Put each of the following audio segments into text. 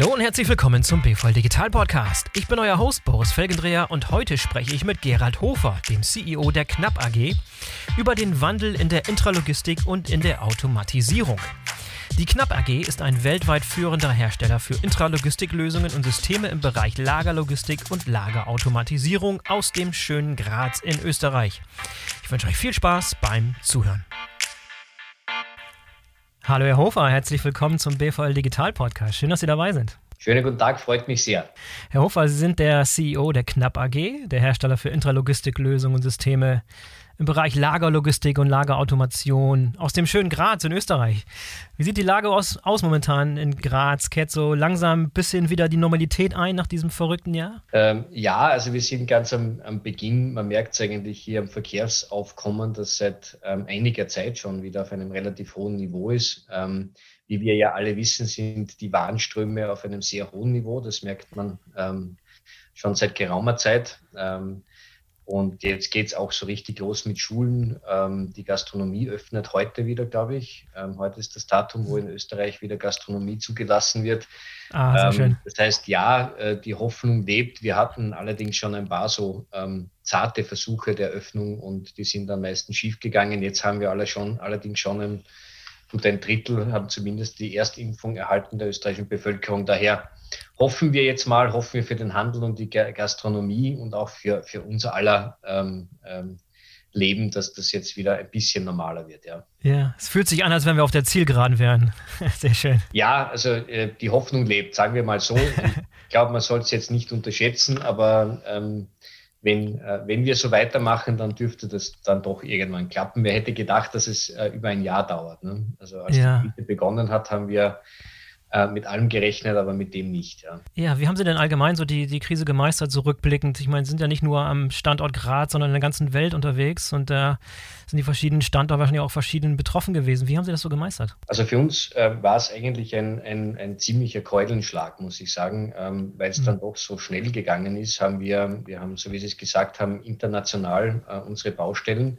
Hallo und herzlich willkommen zum BVL Digital Podcast. Ich bin euer Host Boris Felgendreher und heute spreche ich mit Gerald Hofer, dem CEO der Knapp AG, über den Wandel in der Intralogistik und in der Automatisierung. Die Knapp AG ist ein weltweit führender Hersteller für Intralogistiklösungen und Systeme im Bereich Lagerlogistik und Lagerautomatisierung aus dem schönen Graz in Österreich. Ich wünsche euch viel Spaß beim Zuhören. Hallo Herr Hofer, herzlich willkommen zum BVL Digital Podcast. Schön, dass Sie dabei sind. Schönen guten Tag, freut mich sehr. Herr Hofer, Sie sind der CEO der Knapp AG, der Hersteller für Intralogistiklösungen und Systeme im Bereich Lagerlogistik und Lagerautomation aus dem schönen Graz in Österreich. Wie sieht die Lage aus, aus momentan in Graz? Kehrt so langsam ein bisschen wieder die Normalität ein nach diesem verrückten Jahr? Ähm, ja, also wir sind ganz am, am Beginn. Man merkt es eigentlich hier am Verkehrsaufkommen, das seit ähm, einiger Zeit schon wieder auf einem relativ hohen Niveau ist. Ähm, wie wir ja alle wissen, sind die Warenströme auf einem sehr hohen Niveau. Das merkt man ähm, schon seit geraumer Zeit. Ähm, und jetzt geht es auch so richtig los mit Schulen. Ähm, die Gastronomie öffnet heute wieder, glaube ich. Ähm, heute ist das Datum, wo in Österreich wieder Gastronomie zugelassen wird. Ah, ähm, schön. Das heißt, ja, äh, die Hoffnung lebt. Wir hatten allerdings schon ein paar so ähm, zarte Versuche der Öffnung und die sind am meisten schiefgegangen. Jetzt haben wir alle schon, allerdings schon ein, gut ein Drittel haben zumindest die Erstimpfung erhalten der österreichischen Bevölkerung. Daher hoffen wir jetzt mal, hoffen wir für den Handel und die Gastronomie und auch für, für unser aller ähm, ähm, Leben, dass das jetzt wieder ein bisschen normaler wird, ja. Ja, es fühlt sich an, als wenn wir auf der Zielgeraden wären. Sehr schön. Ja, also äh, die Hoffnung lebt, sagen wir mal so. ich glaube, man soll es jetzt nicht unterschätzen, aber ähm, wenn, äh, wenn wir so weitermachen, dann dürfte das dann doch irgendwann klappen. Wer hätte gedacht, dass es äh, über ein Jahr dauert? Ne? Also als ja. die Miete begonnen hat, haben wir äh, mit allem gerechnet, aber mit dem nicht. Ja. ja, wie haben Sie denn allgemein so die, die Krise gemeistert, so rückblickend? Ich meine, Sie sind ja nicht nur am Standort Graz, sondern in der ganzen Welt unterwegs und da äh, sind die verschiedenen Standorte wahrscheinlich auch verschieden betroffen gewesen. Wie haben Sie das so gemeistert? Also für uns äh, war es eigentlich ein, ein, ein, ziemlicher Keulenschlag, muss ich sagen, ähm, weil es mhm. dann doch so schnell gegangen ist, haben wir, wir haben, so wie Sie es gesagt haben, international äh, unsere Baustellen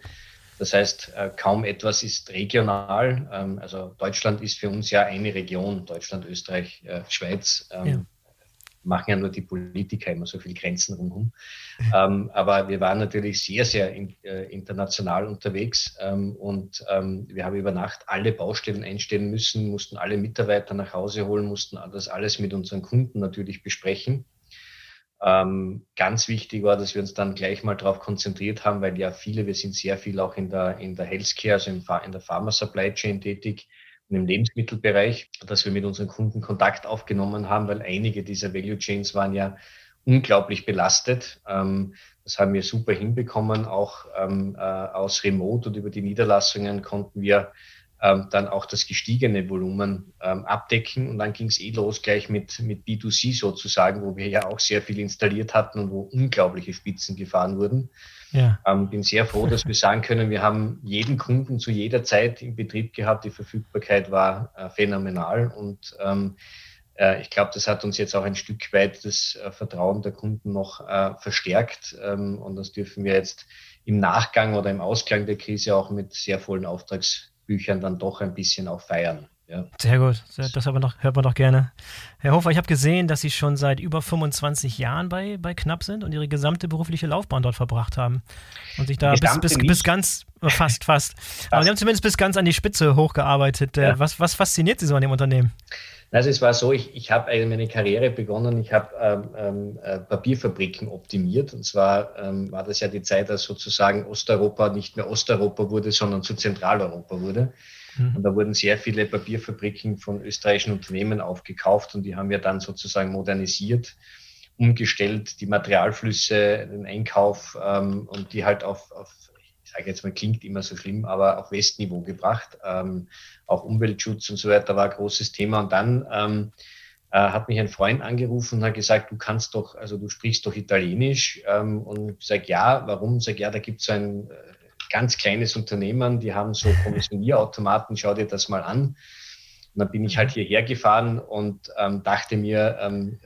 das heißt, äh, kaum etwas ist regional. Ähm, also Deutschland ist für uns ja eine Region, Deutschland, Österreich, äh, Schweiz. Ähm, ja. Machen ja nur die Politiker immer so viele Grenzen rundherum. ähm, aber wir waren natürlich sehr, sehr äh, international unterwegs und wir haben über Nacht alle Baustellen einstellen müssen, mussten alle Mitarbeiter nach Hause holen, mussten das alles mit unseren Kunden natürlich besprechen. Ähm, ganz wichtig war, dass wir uns dann gleich mal darauf konzentriert haben, weil ja viele, wir sind sehr viel auch in der, in der Healthcare, also im, in der Pharma Supply Chain tätig und im Lebensmittelbereich, dass wir mit unseren Kunden Kontakt aufgenommen haben, weil einige dieser Value Chains waren ja unglaublich belastet. Ähm, das haben wir super hinbekommen. Auch ähm, äh, aus Remote und über die Niederlassungen konnten wir ähm, dann auch das gestiegene Volumen ähm, abdecken. Und dann ging es eh los gleich mit, mit B2C sozusagen, wo wir ja auch sehr viel installiert hatten und wo unglaubliche Spitzen gefahren wurden. Ja. Ähm, bin sehr froh, dass wir sagen können, wir haben jeden Kunden zu jeder Zeit im Betrieb gehabt. Die Verfügbarkeit war äh, phänomenal und ähm, äh, ich glaube, das hat uns jetzt auch ein Stück weit das äh, Vertrauen der Kunden noch äh, verstärkt ähm, und das dürfen wir jetzt im Nachgang oder im Ausklang der Krise auch mit sehr vollen Auftrags Büchern dann doch ein bisschen auch feiern. Ja. Sehr gut, das hört man, doch, hört man doch gerne. Herr Hofer, ich habe gesehen, dass Sie schon seit über 25 Jahren bei, bei Knapp sind und Ihre gesamte berufliche Laufbahn dort verbracht haben. Und sich da bis, bis, bis, ganz, äh, fast, fast. fast. Aber Sie haben zumindest bis ganz an die Spitze hochgearbeitet. Äh, ja. Was, was fasziniert Sie so an dem Unternehmen? Also es war so, ich, ich habe meine Karriere begonnen, ich habe ähm, ähm, äh, Papierfabriken optimiert. Und zwar ähm, war das ja die Zeit, als sozusagen Osteuropa nicht mehr Osteuropa wurde, sondern zu Zentraleuropa wurde. Mhm. Und da wurden sehr viele Papierfabriken von österreichischen Unternehmen aufgekauft und die haben wir dann sozusagen modernisiert, umgestellt, die Materialflüsse, den Einkauf ähm, und die halt auf, auf sage jetzt mal, klingt immer so schlimm, aber auf Westniveau gebracht. Ähm, auch Umweltschutz und so weiter war ein großes Thema. Und dann ähm, äh, hat mich ein Freund angerufen und hat gesagt, du kannst doch, also du sprichst doch Italienisch. Ähm, und ich sage, ja, warum? Ich sage, ja, da gibt es so ein äh, ganz kleines Unternehmen, die haben so Kommissionierautomaten, schau dir das mal an. Und dann bin ich halt hierher gefahren und ähm, dachte mir, ähm,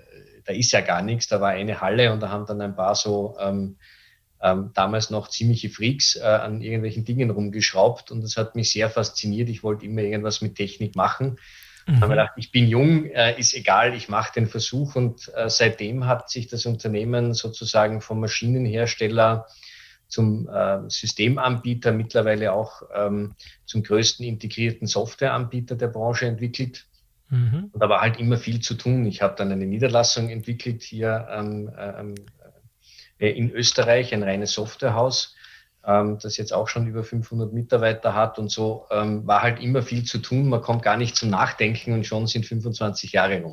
da ist ja gar nichts, da war eine Halle und da haben dann ein paar so ähm, ähm, damals noch ziemliche Freaks äh, an irgendwelchen Dingen rumgeschraubt und das hat mich sehr fasziniert. Ich wollte immer irgendwas mit Technik machen Mhm. Haben wir gedacht, ich bin jung, äh, ist egal, ich mache den Versuch. Und äh, seitdem hat sich das Unternehmen sozusagen vom Maschinenhersteller zum äh, Systemanbieter, mittlerweile auch ähm, zum größten integrierten Softwareanbieter der Branche entwickelt. Mhm. Und da war halt immer viel zu tun. Ich habe dann eine Niederlassung entwickelt hier ähm, ähm, äh, in Österreich, ein reines Softwarehaus, ähm, das jetzt auch schon über 500 Mitarbeiter hat und so ähm, war halt immer viel zu tun. Man kommt gar nicht zum Nachdenken und schon sind 25 Jahre rum.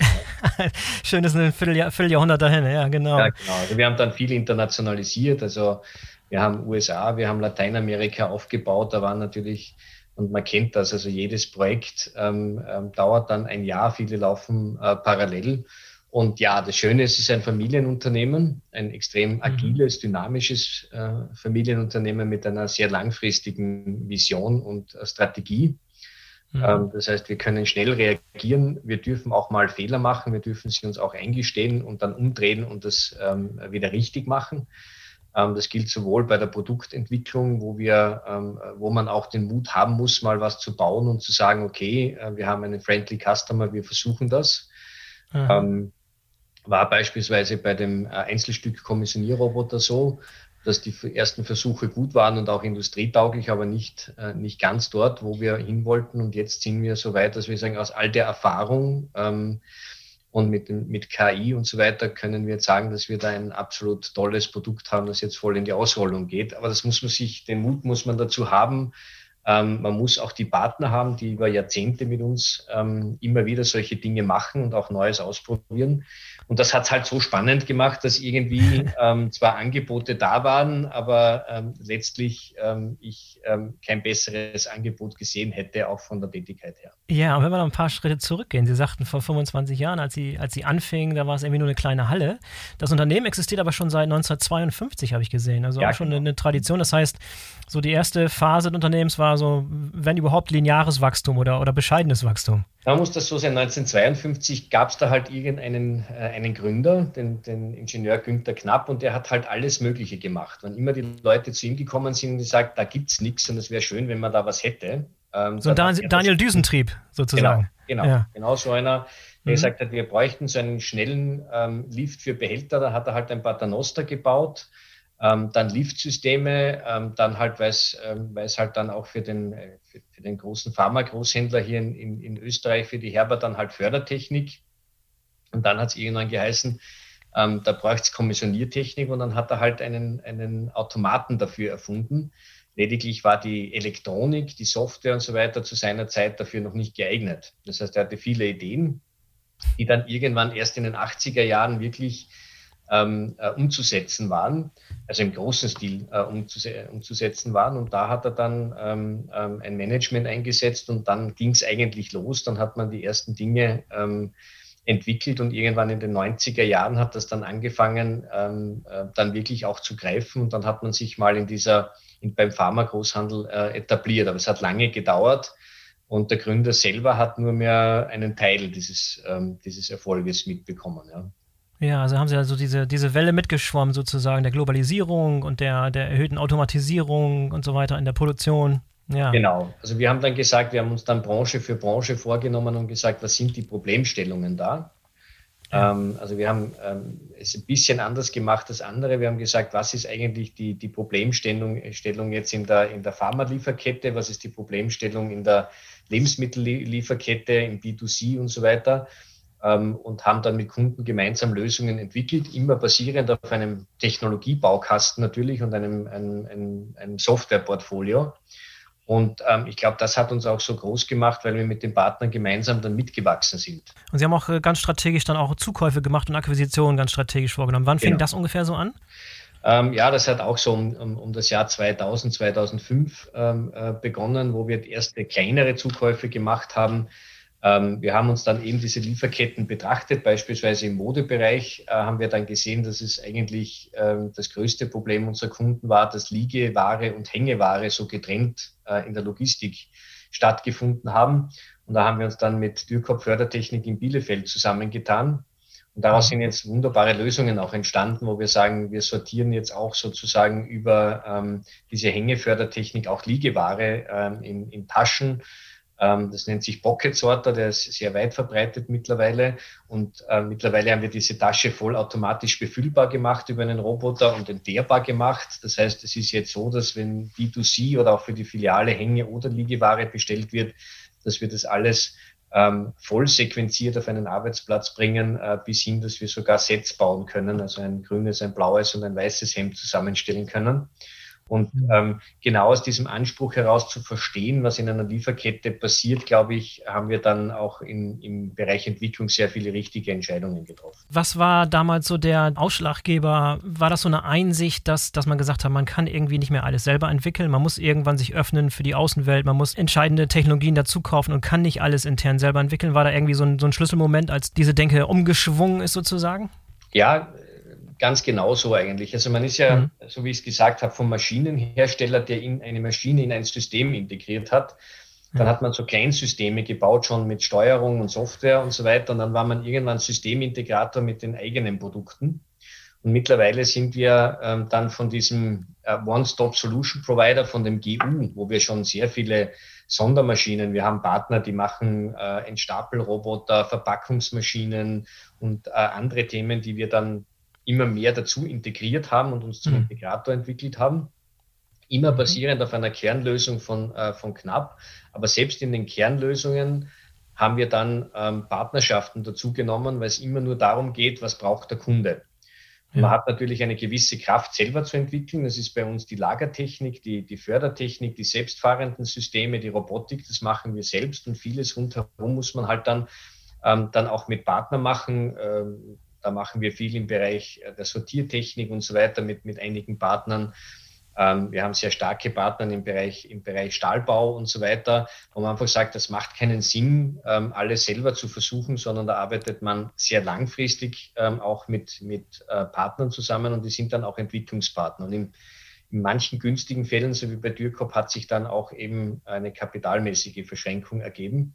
Schön, das ist ein Vierteljahr, Vierteljahrhundert dahin, ja, genau. Ja, genau. Also wir haben dann viel internationalisiert. Also wir haben USA, wir haben Lateinamerika aufgebaut. Da waren natürlich, und man kennt das, also jedes Projekt ähm, ähm, dauert dann ein Jahr, viele laufen äh, parallel. Und ja, das Schöne ist, es ist ein Familienunternehmen, ein extrem mhm. agiles, dynamisches äh, Familienunternehmen mit einer sehr langfristigen Vision und äh, Strategie. Mhm. Ähm, das heißt, wir können schnell reagieren. Wir dürfen auch mal Fehler machen. Wir dürfen sie uns auch eingestehen und dann umdrehen und das ähm, wieder richtig machen. Ähm, das gilt sowohl bei der Produktentwicklung, wo wir, ähm, wo man auch den Mut haben muss, mal was zu bauen und zu sagen, okay, äh, wir haben einen friendly Customer, wir versuchen das. Mhm. War beispielsweise bei dem äh, Einzelstück Kommissionierroboter so, dass die ersten Versuche gut waren und auch industrietauglich, aber nicht, äh, nicht ganz dort, wo wir hin wollten. Und jetzt sind wir so weit, dass wir sagen, aus all der Erfahrung, ähm, und mit, mit KI und so weiter können wir jetzt sagen, dass wir da ein absolut tolles Produkt haben, das jetzt voll in die Ausrollung geht. Aber das muss man sich, den Mut muss man dazu haben. Ähm, man muss auch die Partner haben, die über Jahrzehnte mit uns ähm, immer wieder solche Dinge machen und auch Neues ausprobieren. Und das hat es halt so spannend gemacht, dass irgendwie ähm, zwar Angebote da waren, aber ähm, letztlich ähm, ich ähm, kein besseres Angebot gesehen hätte, auch von der Tätigkeit her. Ja, und wenn wir noch ein paar Schritte zurückgehen, Sie sagten vor 25 Jahren, als Sie, als Sie anfingen, da war es irgendwie nur eine kleine Halle. Das Unternehmen existiert aber schon seit 1952, habe ich gesehen. Also ja, auch schon genau. eine, eine Tradition. Das heißt, so die erste Phase des Unternehmens war so, wenn überhaupt, lineares Wachstum oder, oder bescheidenes Wachstum. Da muss das so sein. 1952 gab es da halt irgendeinen äh, einen Gründer, den, den Ingenieur Günther Knapp, und der hat halt alles Mögliche gemacht. Wenn immer die Leute zu ihm gekommen sind und gesagt, da gibt es nichts und es wäre schön, wenn man da was hätte. Ähm, so Dan Daniel Düsentrieb sozusagen. Genau, genau, ja. genau so einer, der mhm. gesagt hat, wir bräuchten so einen schnellen ähm, Lift für Behälter. Da hat er halt ein Paternoster gebaut ähm, dann Liftsysteme, ähm, dann halt, weil es ähm, halt dann auch für den, äh, für, für, den großen Pharma-Großhändler hier in, in, in, Österreich, für die Herber dann halt Fördertechnik. Und dann hat es irgendwann geheißen, ähm, da braucht es Kommissioniertechnik und dann hat er halt einen, einen Automaten dafür erfunden. Lediglich war die Elektronik, die Software und so weiter zu seiner Zeit dafür noch nicht geeignet. Das heißt, er hatte viele Ideen, die dann irgendwann erst in den 80er Jahren wirklich ähm, äh, umzusetzen waren, also im großen Stil äh, umzus umzusetzen waren. Und da hat er dann ähm, ähm, ein Management eingesetzt und dann ging es eigentlich los. Dann hat man die ersten Dinge ähm, entwickelt und irgendwann in den 90er Jahren hat das dann angefangen, ähm, äh, dann wirklich auch zu greifen. Und dann hat man sich mal in dieser, in, beim Pharmagroßhandel äh, etabliert. Aber es hat lange gedauert. Und der Gründer selber hat nur mehr einen Teil dieses, ähm, dieses Erfolges mitbekommen. Ja. Ja, also haben sie also diese, diese Welle mitgeschwommen sozusagen der Globalisierung und der, der erhöhten Automatisierung und so weiter in der Produktion. Ja. Genau. Also wir haben dann gesagt, wir haben uns dann Branche für Branche vorgenommen und gesagt, was sind die Problemstellungen da? Ja. Ähm, also wir haben ähm, es ein bisschen anders gemacht als andere. Wir haben gesagt, was ist eigentlich die, die Problemstellung Stellung jetzt in der, in der Pharmalieferkette? Was ist die Problemstellung in der Lebensmittellieferkette, im B2C und so weiter? ähm, und haben dann mit Kunden gemeinsam Lösungen entwickelt, immer basierend auf einem Technologiebaukasten natürlich und einem, einem, einem, einem Softwareportfolio. Und ähm, ich glaube, das hat uns auch so groß gemacht, weil wir mit den Partnern gemeinsam dann mitgewachsen sind. Und Sie haben auch äh, ganz strategisch dann auch Zukäufe gemacht und Akquisitionen ganz strategisch vorgenommen. Wann fing genau. das ungefähr so an? Ähm, ja, das hat auch so um, um, um das Jahr 2000, 2005 ähm, äh, begonnen, wo wir erste kleinere Zukäufe gemacht haben ähm, wir haben uns dann eben diese Lieferketten betrachtet, beispielsweise im Modebereich äh, haben wir dann gesehen, dass es eigentlich ähm, das größte Problem unserer Kunden war, dass Liegeware und Hängeware so getrennt äh, in der Logistik stattgefunden haben. Und da haben wir uns dann mit Dürkop Fördertechnik in Bielefeld zusammengetan. Und daraus sind jetzt wunderbare Lösungen auch entstanden, wo wir sagen, wir sortieren jetzt auch sozusagen über ähm, diese Hängefördertechnik auch Liegeware ähm, in, in Taschen das nennt sich Pocket Sorter, der ist sehr weit verbreitet mittlerweile. Und äh, mittlerweile haben wir diese Tasche vollautomatisch befüllbar gemacht über einen Roboter und entleerbar gemacht. Das heißt, es ist jetzt so, dass wenn B2C oder auch für die Filiale Hänge- oder Liegeware bestellt wird, dass wir das alles ähm, voll sequenziert auf einen Arbeitsplatz bringen, äh, bis hin, dass wir sogar Sets bauen können, also ein grünes, ein blaues und ein weißes Hemd zusammenstellen können. Und mhm. ähm, genau aus diesem Anspruch heraus zu verstehen, was in einer Lieferkette passiert, glaube ich, haben wir dann auch in, im Bereich Entwicklung sehr viele richtige Entscheidungen getroffen. Was war damals so der Ausschlaggeber? War das so eine Einsicht, dass, dass man gesagt hat, man kann irgendwie nicht mehr alles selber entwickeln, man muss irgendwann sich öffnen für die Außenwelt, man muss entscheidende Technologien dazu kaufen und kann nicht alles intern selber entwickeln? War da irgendwie so ein, so ein Schlüsselmoment, als diese Denke umgeschwungen ist sozusagen? Ja, ganz genauso eigentlich. Also man ist ja, mhm. so wie ich es gesagt habe, vom Maschinenhersteller, der in eine Maschine in ein System integriert hat. Dann hat man so Kleinsysteme gebaut, schon mit Steuerung und Software und so weiter. Und dann war man irgendwann Systemintegrator mit den eigenen Produkten. Und mittlerweile sind wir ähm, dann von diesem äh, One-Stop-Solution-Provider, von dem GU, wo wir schon sehr viele Sondermaschinen, wir haben Partner, die machen äh, Entstapelroboter, Verpackungsmaschinen und äh, andere Themen, die wir dann immer mehr dazu integriert haben und uns zum mhm. Integrator entwickelt haben. Immer mhm. basierend auf einer Kernlösung von, äh, von Knapp. Aber selbst in den Kernlösungen haben wir dann ähm, Partnerschaften dazu genommen, weil es immer nur darum geht, was braucht der Kunde. Man hat natürlich eine gewisse Kraft selber zu entwickeln. Das ist bei uns die Lagertechnik, die, die Fördertechnik, die selbstfahrenden Systeme, die Robotik. Das machen wir selbst und vieles rundherum muss man halt dann, ähm, dann auch mit Partnern machen. Ähm, da machen wir viel im Bereich äh, der Sortiertechnik und so weiter mit, mit einigen Partnern. Ähm, wir haben sehr starke Partner im Bereich, im Bereich Stahlbau und so weiter, wo man einfach sagt, das macht keinen Sinn, ähm, alles selber zu versuchen, sondern da arbeitet man sehr langfristig ähm, auch mit, mit äh, Partnern zusammen und die sind dann auch Entwicklungspartner. Und in, in manchen günstigen Fällen, so wie bei Dürkop, hat sich dann auch eben eine kapitalmäßige Verschränkung ergeben.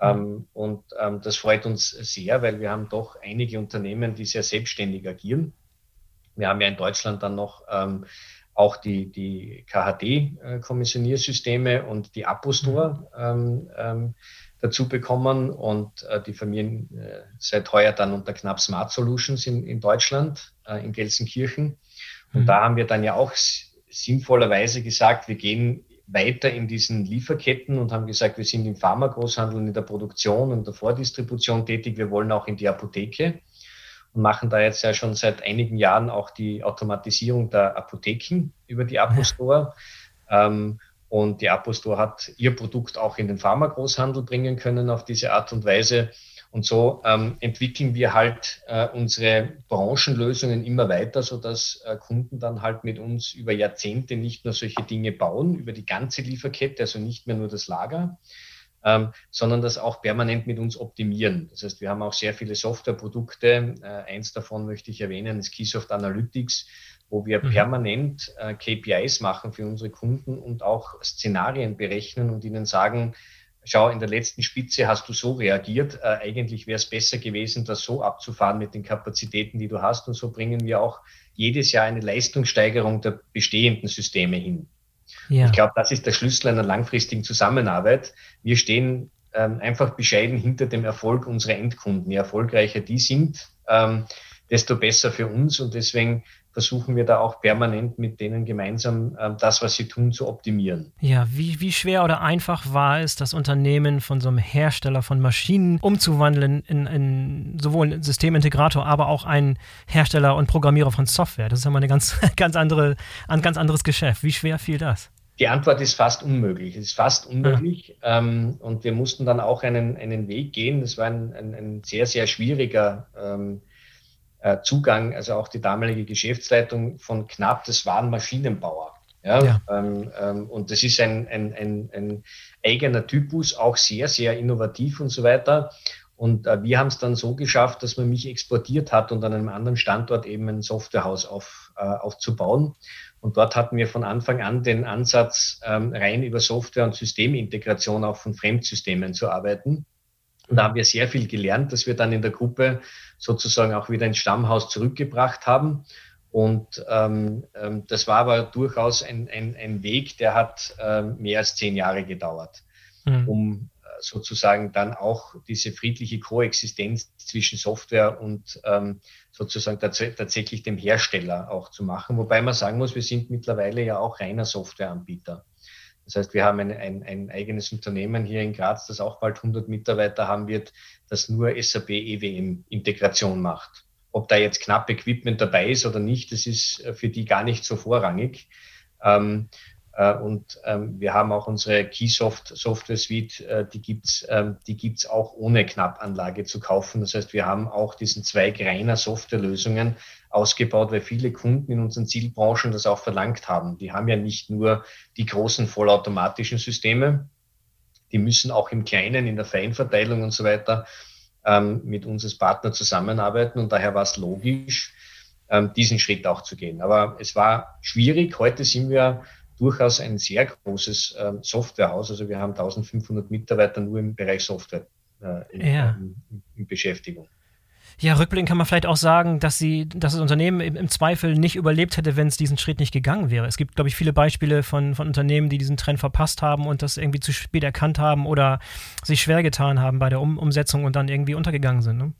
Ähm, und ähm, das freut uns sehr, weil wir haben doch einige Unternehmen, die sehr selbstständig agieren. Wir haben ja in Deutschland dann noch ähm, auch die, die KHD-Kommissioniersysteme und die Apostore ähm, ähm, dazu bekommen und äh, die Familien äh, seit heuer dann unter knapp Smart Solutions in, in Deutschland, äh, in Gelsenkirchen. Und mhm. da haben wir dann ja auch sinnvollerweise gesagt, wir gehen weiter in diesen Lieferketten und haben gesagt, wir sind im Pharmagroßhandel in der Produktion und der Vordistribution tätig. Wir wollen auch in die Apotheke und machen da jetzt ja schon seit einigen Jahren auch die Automatisierung der Apotheken über die Apostore. Ähm, und die Apostore hat ihr Produkt auch in den Pharmagroßhandel bringen können auf diese Art und Weise. Und so ähm, entwickeln wir halt äh, unsere Branchenlösungen immer weiter, sodass äh, Kunden dann halt mit uns über Jahrzehnte nicht nur solche Dinge bauen, über die ganze Lieferkette, also nicht mehr nur das Lager, ähm, sondern das auch permanent mit uns optimieren. Das heißt, wir haben auch sehr viele Softwareprodukte. Äh, eins davon möchte ich erwähnen, ist Keysoft Analytics, wo wir mhm. permanent äh, KPIs machen für unsere Kunden und auch Szenarien berechnen und ihnen sagen, schau, in der letzten Spitze hast du so reagiert. Äh, eigentlich wäre es besser gewesen, das so abzufahren mit den Kapazitäten, die du hast. Und so bringen wir auch jedes Jahr eine Leistungssteigerung der bestehenden Systeme hin. Ja. Ich glaube, das ist der Schlüssel einer langfristigen Zusammenarbeit. Wir stehen ähm, einfach bescheiden hinter dem Erfolg unserer Endkunden. Je erfolgreicher die sind, ähm, desto besser für uns. Und deswegen versuchen wir da auch permanent mit denen gemeinsam äh, das, was sie tun, zu optimieren. Ja, wie, wie schwer oder einfach war es, das Unternehmen von so einem Hersteller von Maschinen umzuwandeln in, in sowohl einen Systemintegrator, aber auch einen Hersteller und Programmierer von Software? Das ist ja mal eine ganz, ganz andere, ein ganz anderes Geschäft. Wie schwer fiel das? Die Antwort ist fast unmöglich. Es ist fast unmöglich. Ja. Ähm, und wir mussten dann auch einen, einen Weg gehen. Das war ein, ein, ein sehr, sehr schwieriger ähm, äh, Zugang, also auch die damalige Geschäftsleitung von Knapp, das waren Maschinenbauer. Ja, ja. Ähm, ähm, und das ist ein, ein, ein, ein, eigener Typus, auch sehr, sehr innovativ und so weiter. Und äh, wir haben es dann so geschafft, dass man mich exportiert hat und an einem anderen Standort eben ein Softwarehaus auf, äh, aufzubauen. Und dort hatten wir von Anfang an den Ansatz, ähm, rein über Software- und Systemintegration auch von Fremdsystemen zu arbeiten. Und da haben wir sehr viel gelernt, dass wir dann in der Gruppe sozusagen auch wieder ins Stammhaus zurückgebracht haben. Und ähm, ähm, das war aber durchaus ein, ein, ein Weg, der hat ähm, mehr als zehn Jahre gedauert, mhm. um sozusagen dann auch diese friedliche Koexistenz zwischen Software und ähm, sozusagen tats tatsächlich dem Hersteller auch zu machen. Wobei man sagen muss, wir sind mittlerweile ja auch reiner Softwareanbieter. Das heißt, wir haben ein, ein, ein eigenes Unternehmen hier in Graz, das auch bald 100 Mitarbeiter haben wird, das nur SAP EWM Integration macht. Ob da jetzt knapp Equipment dabei ist oder nicht, das ist äh, für die gar nicht so vorrangig. Ähm, äh, und ähm, wir haben auch unsere Keysoft Software Suite, äh, die gibt's, ähm, die gibt's auch ohne Knappanlage zu kaufen. Das heißt, wir haben auch diesen Zweig reiner Softwarelösungen ausgebaut, weil viele Kunden in unseren Zielbranchen das auch verlangt haben. Die haben ja nicht nur die großen vollautomatischen Systeme, die müssen auch im Kleinen, in der Feinverteilung und so weiter ähm, mit uns als Partner zusammenarbeiten. Und daher war es logisch, ähm, diesen Schritt auch zu gehen. Aber es war schwierig. Heute sind wir durchaus ein sehr großes ähm, Softwarehaus. Also wir haben 1500 Mitarbeiter nur im Bereich Software äh, in, ja. in, in, Beschäftigung. Ja, rückblickend kann man vielleicht auch sagen, dass sie, dass das Unternehmen im, im Zweifel nicht überlebt hätte, wenn es diesen Schritt nicht gegangen wäre. Es gibt, glaube ich, viele Beispiele von, von Unternehmen, die diesen Trend verpasst haben und das irgendwie zu spät erkannt haben oder sich schwer getan haben bei der um Umsetzung und dann irgendwie untergegangen sind. Ne?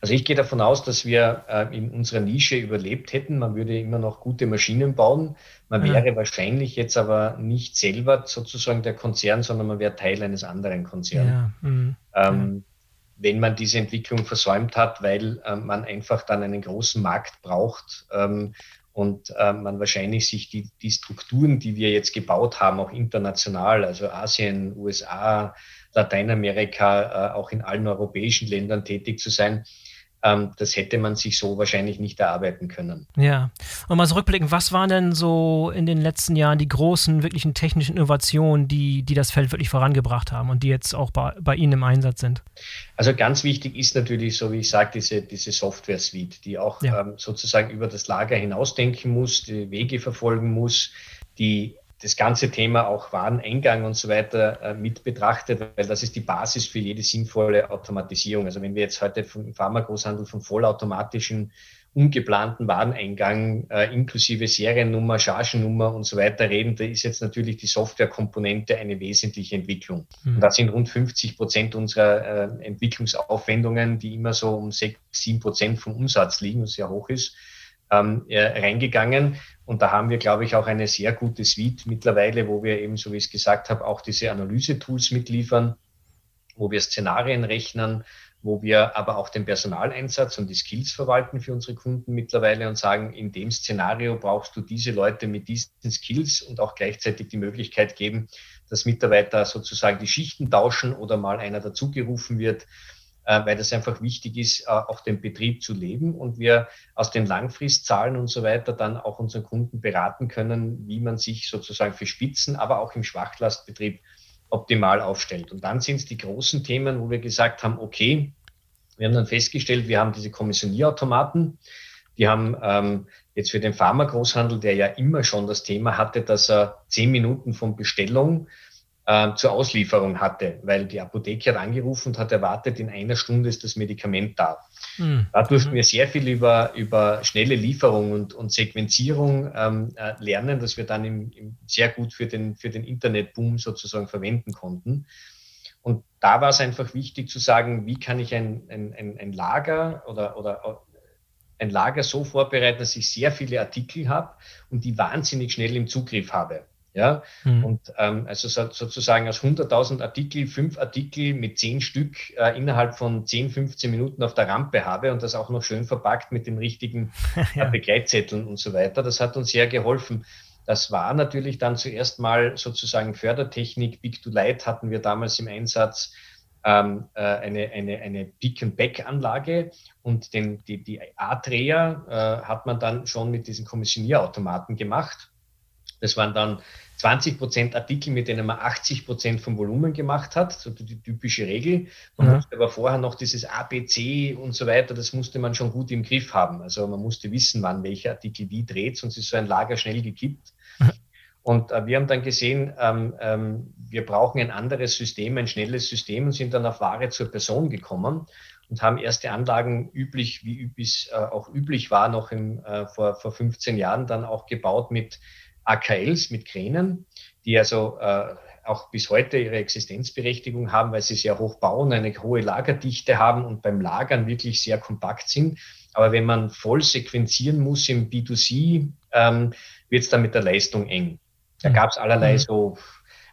Also ich gehe davon aus, dass wir äh, in unserer Nische überlebt hätten. Man würde immer noch gute Maschinen bauen. Man ja. wäre wahrscheinlich jetzt aber nicht selber sozusagen der Konzern, sondern man wäre Teil eines anderen Konzerns. Ja. Mhm. Ähm. Wenn man diese Entwicklung versäumt hat, weil äh, man einfach dann einen großen Markt braucht ähm, und äh, man wahrscheinlich sich die, die Strukturen, die wir jetzt gebaut haben, auch international, also Asien, USA, Lateinamerika, äh, auch in allen europäischen Ländern tätig zu sein, ähm, das hätte man sich so wahrscheinlich nicht erarbeiten können. Ja. Und mal zurückblicken, was waren denn so in den letzten Jahren die großen, wirklichen technischen Innovationen, die, die das Feld wirklich vorangebracht haben und die jetzt auch bei, bei Ihnen im Einsatz sind? Also ganz wichtig ist natürlich, so wie ich sage, diese, diese Software-Suite, die auch ja. ähm, sozusagen über das Lager hinausdenken muss, die Wege verfolgen muss, die das ganze Thema auch Wareneingang und so weiter äh, mit betrachtet, weil das ist die Basis für jede sinnvolle Automatisierung. Also wenn wir jetzt heute vom Pharmagroßhandel von vollautomatischen, ungeplanten Wareneingang äh, inklusive Seriennummer, Chargennummer und so weiter reden, da ist jetzt natürlich die Softwarekomponente eine wesentliche Entwicklung. Mhm. Und das sind rund 50 Prozent unserer äh, Entwicklungsaufwendungen, die immer so um 6, 7 Prozent vom Umsatz liegen, was sehr hoch ist ähm, äh, reingegangen. Und da haben wir, glaube ich, auch eine sehr gute Suite mittlerweile, wo wir eben, so wie ich es gesagt habe, auch diese Analyse-Tools mitliefern, wo wir Szenarien rechnen, wo wir aber auch den Personaleinsatz und die Skills verwalten für unsere Kunden mittlerweile und sagen, in dem Szenario brauchst du diese Leute mit diesen Skills und auch gleichzeitig die Möglichkeit geben, dass Mitarbeiter sozusagen die Schichten tauschen oder mal einer dazugerufen wird weil das einfach wichtig ist, äh, auch den Betrieb zu leben und wir aus den Langfristzahlen und so weiter dann auch unseren Kunden beraten können, wie man sich sozusagen für Spitzen, aber auch im Schwachlastbetrieb optimal aufstellt. Und dann sind es die großen Themen, wo wir gesagt haben, okay, wir haben dann festgestellt, wir haben diese Kommissionierautomaten, die haben ähm, jetzt für den Pharmagroßhandel, der ja immer schon das Thema hatte, dass er zehn Minuten von Bestellung äh, zur Auslieferung hatte, weil die Apotheke hat angerufen und hat erwartet, in einer Stunde ist das Medikament da. Mhm. Da durften wir sehr viel über, über schnelle Lieferung und, und Sequenzierung ähm, äh, lernen, dass wir dann im, im sehr gut für den, für den Internetboom sozusagen verwenden konnten. Und da war es einfach wichtig zu sagen, wie kann ich ein, ein, ein, ein Lager oder, oder ein Lager so vorbereiten, dass ich sehr viele Artikel habe und die wahnsinnig schnell im Zugriff habe. Ja, mhm. und ähm, also so, sozusagen aus 100.000 Artikel, fünf Artikel mit zehn Stück äh, innerhalb von 10, 15 Minuten auf der Rampe habe und das auch noch schön verpackt mit den richtigen ja. äh, Begleitzetteln und so weiter. Das hat uns sehr geholfen. Das war natürlich dann zuerst mal sozusagen Fördertechnik. Big to Light hatten wir damals im Einsatz ähm, äh, eine, eine, eine Pick-and-Back-Anlage und den, die, die A-Dreher äh, hat man dann schon mit diesen Kommissionierautomaten gemacht. Das waren dann 20 Prozent Artikel, mit denen man 80 Prozent vom Volumen gemacht hat, so die typische Regel. Man mhm. musste aber vorher noch dieses ABC und so weiter, das musste man schon gut im Griff haben. Also man musste wissen, wann welcher Artikel wie dreht, sonst ist so ein Lager schnell gekippt. Mhm. Und äh, wir haben dann gesehen, ähm, ähm, wir brauchen ein anderes System, ein schnelles System und sind dann auf Ware zur Person gekommen und haben erste Anlagen üblich, wie üblich, äh, auch üblich war, noch im, äh, vor, vor 15 Jahren dann auch gebaut mit AKLs mit Kränen, die also äh, auch bis heute ihre Existenzberechtigung haben, weil sie sehr hoch bauen, eine hohe Lagerdichte haben und beim Lagern wirklich sehr kompakt sind. Aber wenn man voll sequenzieren muss im B2C, ähm, wird es dann mit der Leistung eng. Da mhm. gab es allerlei mhm. so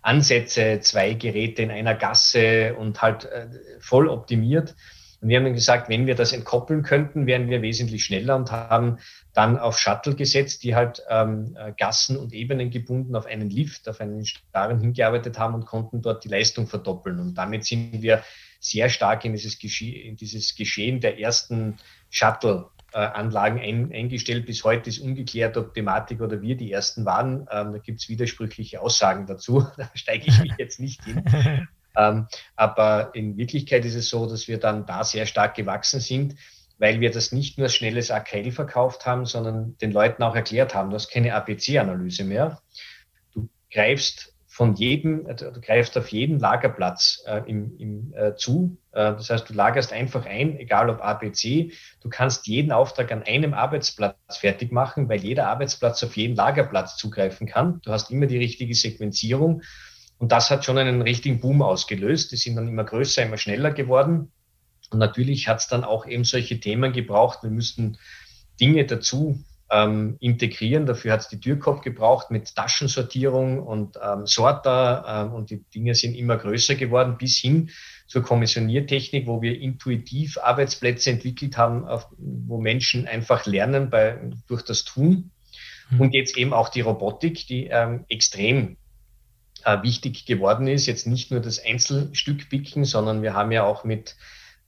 Ansätze, zwei Geräte in einer Gasse und halt äh, voll optimiert. Und wir haben gesagt, wenn wir das entkoppeln könnten, wären wir wesentlich schneller und haben dann auf Shuttle gesetzt, die halt ähm, äh, Gassen und Ebenen gebunden auf einen Lift, auf einen Starren hingearbeitet haben und konnten dort die Leistung verdoppeln. Und damit sind wir sehr stark in dieses, Gesche in dieses Geschehen der ersten Shuttle Anlagen ein, eingestellt. Bis heute ist ungeklärt, ob Thematik oder wir die ersten waren. Ähm, da gibt es widersprüchliche Aussagen dazu. Da steige ich mich jetzt nicht hin. Ähm, aber in Wirklichkeit ist es so, dass wir dann da sehr stark gewachsen sind, weil wir das nicht nur schnelles AKL verkauft haben, sondern den Leuten auch erklärt haben, du hast keine APC-Analyse mehr. Du greifst von jedem, äh, du greifst auf jeden Lagerplatz äh, im, im, äh, zu. Äh, das heißt, du lagerst einfach ein, egal ob ABC. Du kannst jeden Auftrag an einem Arbeitsplatz fertig machen, weil jeder Arbeitsplatz auf jeden Lagerplatz zugreifen kann. Du hast immer die richtige Sequenzierung. Und das hat schon einen richtigen Boom ausgelöst. Die sind dann immer größer, immer schneller geworden. Und natürlich hat es dann auch eben solche Themen gebraucht. Wir müssten Dinge dazu ähm, integrieren. Dafür hat es die Türkopf gebraucht mit Taschensortierung und ähm, Sorter ähm, und die Dinge sind immer größer geworden bis hin zur Kommissioniertechnik, wo wir intuitiv Arbeitsplätze entwickelt haben, auf, wo Menschen einfach lernen bei, durch das Tun. Mhm. Und jetzt eben auch die Robotik, die ähm, extrem äh, wichtig geworden ist. Jetzt nicht nur das Einzelstück picken, sondern wir haben ja auch mit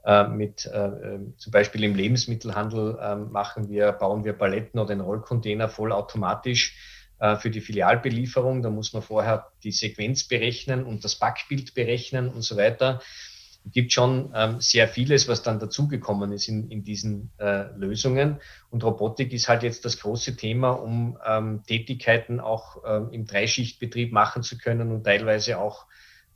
äh, mit äh, äh, zum Beispiel im Lebensmittelhandel äh, machen wir, bauen wir Paletten oder einen Rollcontainer vollautomatisch äh, für die Filialbelieferung. Da muss man vorher die Sequenz berechnen und das Backbild berechnen und so weiter. Gibt schon ähm, sehr vieles, was dann dazugekommen ist in, in diesen äh, Lösungen. Und Robotik ist halt jetzt das große Thema, um ähm, Tätigkeiten auch ähm, im Dreischichtbetrieb machen zu können und teilweise auch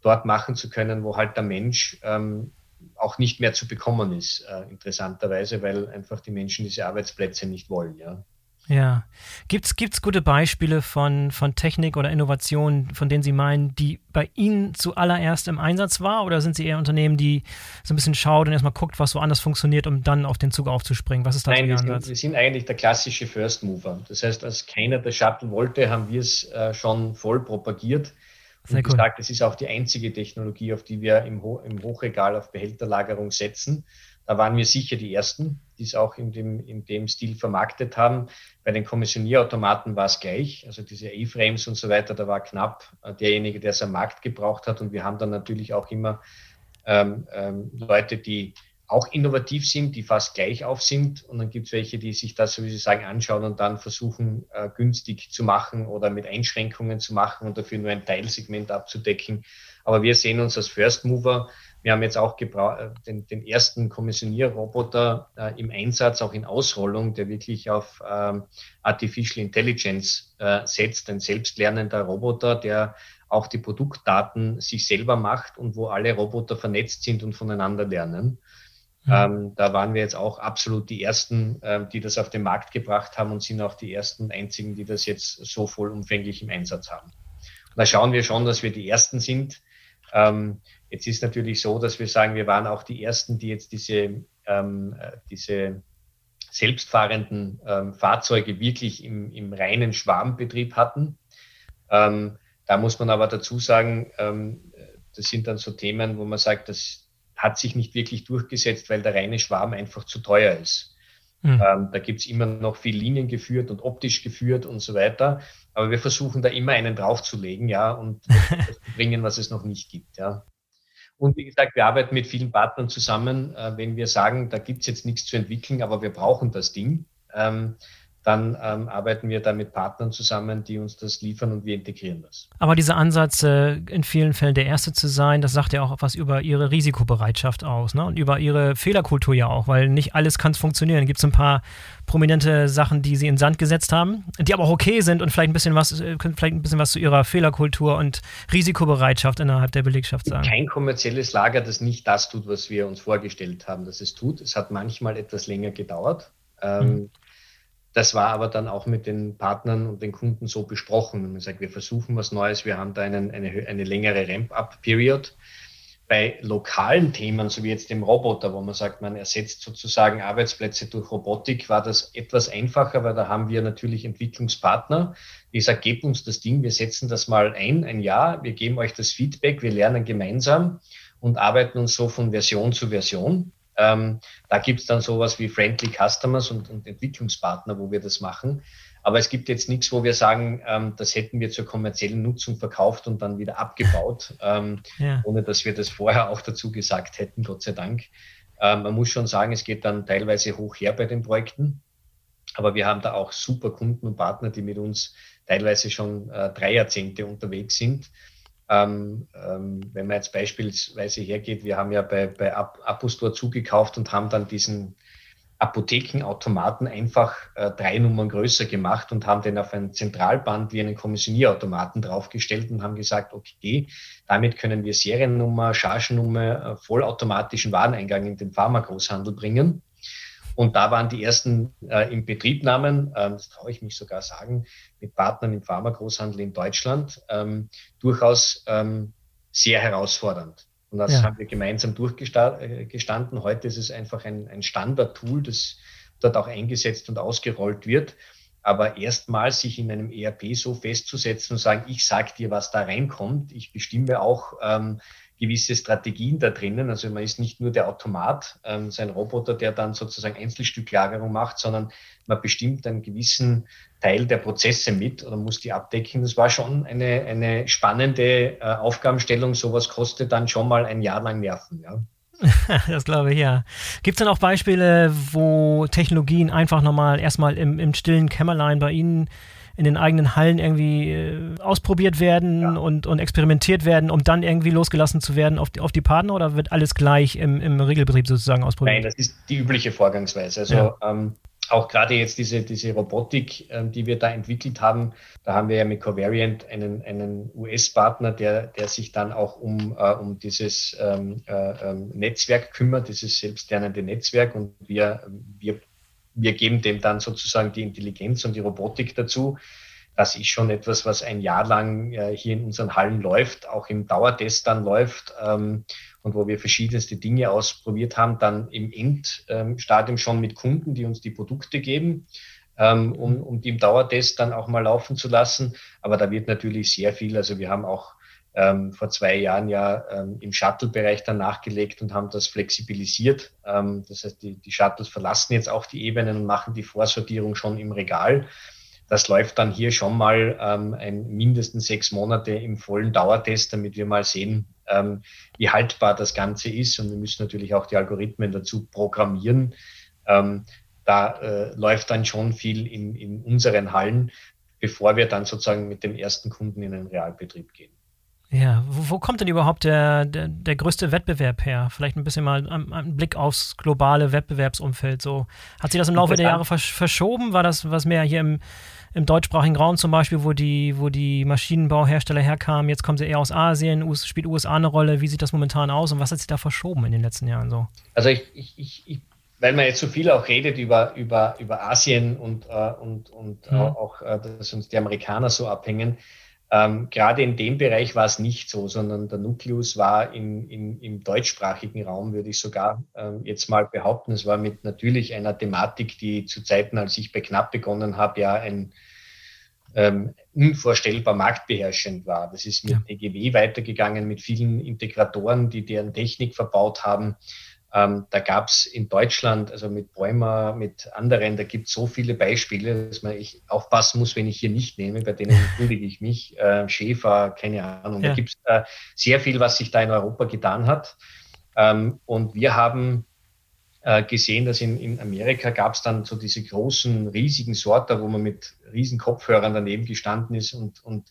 dort machen zu können, wo halt der Mensch ähm, auch nicht mehr zu bekommen ist, äh, interessanterweise, weil einfach die Menschen diese Arbeitsplätze nicht wollen, ja. Ja. Gibt es gute Beispiele von, von Technik oder Innovation, von denen Sie meinen, die bei Ihnen zuallererst im Einsatz war? Oder sind Sie eher Unternehmen, die so ein bisschen schaut und erstmal guckt, was woanders funktioniert, um dann auf den Zug aufzuspringen? Was ist da Nein, wir sind, wir sind, eigentlich der klassische First Mover. Das heißt, als keiner der Shuttle wollte, haben wir es äh, schon voll propagiert. Sehr Wie gesagt, es ist auch die einzige Technologie, auf die wir im, Ho im Hochregal auf Behälterlagerung setzen. Da waren wir sicher die Ersten, die es auch in dem, in dem Stil vermarktet haben. Bei den Kommissionierautomaten war es gleich. Also diese A-Frames und so weiter, da war knapp äh, derjenige, der es am Markt gebraucht hat. Und wir haben dann natürlich auch immer ähm, ähm, Leute, die auch innovativ sind, die fast gleich auf sind. Und dann gibt es welche, die sich das, so wie Sie sagen, anschauen und dann versuchen, äh, günstig zu machen oder mit Einschränkungen zu machen und dafür nur ein Teilsegment abzudecken. Aber wir sehen uns als First Mover. Wir haben jetzt auch äh, den, den, ersten Kommissionierroboter äh, im Einsatz, auch in Ausrollung, der wirklich auf ähm, Artificial Intelligence äh, setzt, ein selbstlernender Roboter, der auch die Produktdaten sich selber macht und wo alle Roboter vernetzt sind und voneinander lernen. Mhm. Ähm, da waren wir jetzt auch absolut die Ersten, äh, die das auf den Markt gebracht haben und sind auch die ersten und einzigen, die das jetzt so vollumfänglich im Einsatz haben. Und da schauen wir schon, dass wir die Ersten sind. Ähm, jetzt ist natürlich so, dass wir sagen, wir waren auch die Ersten, die jetzt diese, ähm, äh, diese selbstfahrenden ähm, Fahrzeuge wirklich im, im reinen Schwarmbetrieb hatten. Ähm, da muss man aber dazu sagen, ähm, das sind dann so Themen, wo man sagt, dass hat sich nicht wirklich durchgesetzt, weil der reine Schwarm einfach zu teuer ist. Mhm. Ähm, da gibt's immer noch viel Linien geführt und optisch geführt und so weiter. Aber wir versuchen da immer einen draufzulegen, ja, und das zu bringen, was es noch nicht gibt, ja. Und wie gesagt, wir arbeiten mit vielen Partnern zusammen. Äh, wenn wir sagen, da gibt's jetzt nichts zu entwickeln, aber wir brauchen das Ding, ähm, dann ähm, arbeiten wir da mit Partnern zusammen, die uns das liefern und wir integrieren das. Aber dieser Ansatz, äh, in vielen Fällen der Erste zu sein, das sagt ja auch was über Ihre Risikobereitschaft aus ne? und über Ihre Fehlerkultur ja auch, weil nicht alles kann funktionieren. Gibt es ein paar prominente Sachen, die Sie in Sand gesetzt haben, die aber auch okay sind und vielleicht ein bisschen was, äh, vielleicht ein bisschen was zu Ihrer Fehlerkultur und Risikobereitschaft innerhalb der Belegschaft sagen? Kein kommerzielles Lager, das nicht das tut, was wir uns vorgestellt haben, dass es tut. Es hat manchmal etwas länger gedauert. Ähm, hm das war aber dann auch mit den Partnern und den Kunden so besprochen. Man sagt, wir versuchen was Neues, wir haben da einen, eine, eine längere Ramp-up-Period. Bei lokalen Themen, so wie jetzt dem Roboter, wo man sagt, man ersetzt sozusagen Arbeitsplätze durch Robotik, war das etwas einfacher, weil da haben wir natürlich Entwicklungspartner, die sagen, gebt uns das Ding, wir setzen das mal ein, ein Jahr, wir geben euch das Feedback, wir lernen gemeinsam und arbeiten uns so von Version zu Version. Ähm, da gibt es dann sowas wie Friendly Customers und, und, Entwicklungspartner, wo wir das machen. Aber es gibt jetzt nichts, wo wir sagen, ähm, das hätten wir zur kommerziellen Nutzung verkauft und dann wieder abgebaut, ähm, ja. ohne dass wir das vorher auch dazu gesagt hätten, Gott sei Dank. Ähm, man muss schon sagen, es geht dann teilweise hoch her bei den Projekten. Aber wir haben da auch super Kunden und Partner, die mit uns teilweise schon äh, drei Jahrzehnte unterwegs sind ähm, ähm, wenn man jetzt beispielsweise hergeht, wir haben ja bei, bei Apostore zugekauft und haben dann diesen Apothekenautomaten einfach äh, drei Nummern größer gemacht und haben den auf ein Zentralband wie einen Kommissionierautomaten draufgestellt und haben gesagt, okay, damit können wir Seriennummer, Chargennummer, äh, vollautomatischen Wareneingang in den Pharmagroßhandel bringen. Und da waren die ersten äh, Inbetriebnahmen, äh, das traue ich mich sogar sagen, mit Partnern im Pharmagroßhandel in Deutschland, ähm, durchaus ähm, sehr herausfordernd. Und das ja. haben wir gemeinsam durchgestanden. Äh, Heute ist es einfach ein, ein Standard-Tool, das dort auch eingesetzt und ausgerollt wird. Aber erstmals sich in einem ERP so festzusetzen und sagen, ich sage dir, was da reinkommt, ich bestimme auch, ähm, gewisse Strategien da drinnen. Also man ist nicht nur der Automat, ähm, sein Roboter, der dann sozusagen Einzelstücklagerung macht, sondern man bestimmt einen gewissen Teil der Prozesse mit oder muss die abdecken. Das war schon eine, eine spannende äh, Aufgabenstellung. Sowas kostet dann schon mal ein Jahr lang Nerven. Ja. das glaube ich, ja. Gibt es denn auch Beispiele, wo Technologien einfach nochmal erstmal im, im stillen Kämmerlein bei Ihnen in den eigenen Hallen irgendwie äh, ausprobiert werden ja. und, und experimentiert werden, um dann irgendwie losgelassen zu werden auf die, auf die Partner oder wird alles gleich im, im Regelbetrieb sozusagen ausprobiert? Nein, das ist die übliche Vorgangsweise. Also ja. ähm, auch gerade jetzt diese, diese Robotik, ähm, die wir da entwickelt haben, da haben wir ja mit Covariant einen, einen US-Partner, der, der sich dann auch um, äh, um dieses ähm, äh, ähm, Netzwerk kümmert, dieses selbstlernende Netzwerk und wir, wir wir geben dem dann sozusagen die Intelligenz und die Robotik dazu. Das ist schon etwas, was ein Jahr lang äh, hier in unseren Hallen läuft, auch im Dauertest dann läuft ähm, und wo wir verschiedenste Dinge ausprobiert haben, dann im Endstadium schon mit Kunden, die uns die Produkte geben, ähm, um, um die im Dauertest dann auch mal laufen zu lassen. Aber da wird natürlich sehr viel, also wir haben auch ähm, vor zwei Jahren ja ähm, im Shuttle-Bereich dann nachgelegt und haben das flexibilisiert. Ähm, das heißt, die, die Shuttles verlassen jetzt auch die Ebenen und machen die Vorsortierung schon im Regal. Das läuft dann hier schon mal ähm, ein mindestens sechs Monate im vollen Dauertest, damit wir mal sehen, ähm, wie haltbar das Ganze ist. Und wir müssen natürlich auch die Algorithmen dazu programmieren. Ähm, da äh, läuft dann schon viel in, in unseren Hallen, bevor wir dann sozusagen mit dem ersten Kunden in einen Realbetrieb gehen. Ja, wo, wo, kommt denn überhaupt der, der, der, größte Wettbewerb her? Vielleicht ein bisschen mal einen Blick aufs globale Wettbewerbsumfeld. So, hat sich das im Laufe der Jahre versch verschoben? War das was mehr hier im, im deutschsprachigen Raum zum Beispiel, wo die, wo die Maschinenbauhersteller herkamen? Jetzt kommen sie eher aus Asien, US, spielt USA eine Rolle? Wie sieht das momentan aus und was hat sich da verschoben in den letzten Jahren so? Also ich, ich, ich, ich weil man jetzt so viel auch redet über, über, über Asien und, äh, und, und ja. auch, äh, dass uns die Amerikaner so abhängen. Ähm, gerade in dem Bereich war es nicht so, sondern der Nukleus war in, in, im deutschsprachigen Raum, würde ich sogar ähm, jetzt mal behaupten. Es war mit natürlich einer Thematik, die zu Zeiten, als ich bei Knapp begonnen habe, ja ein ähm, unvorstellbar marktbeherrschend war. Das ist mit ja. EGW weitergegangen, mit vielen Integratoren, die deren Technik verbaut haben. Ähm, da gab es in Deutschland, also mit Bäumer, mit anderen, da gibt es so viele Beispiele, dass man ich aufpassen muss, wenn ich hier nicht nehme, bei denen entschuldige ich mich. Äh, Schäfer, keine Ahnung. Ja. Da gibt es äh, sehr viel, was sich da in Europa getan hat. Ähm, und wir haben gesehen, dass in, in Amerika gab es dann so diese großen, riesigen Sorter, wo man mit riesen Kopfhörern daneben gestanden ist und, und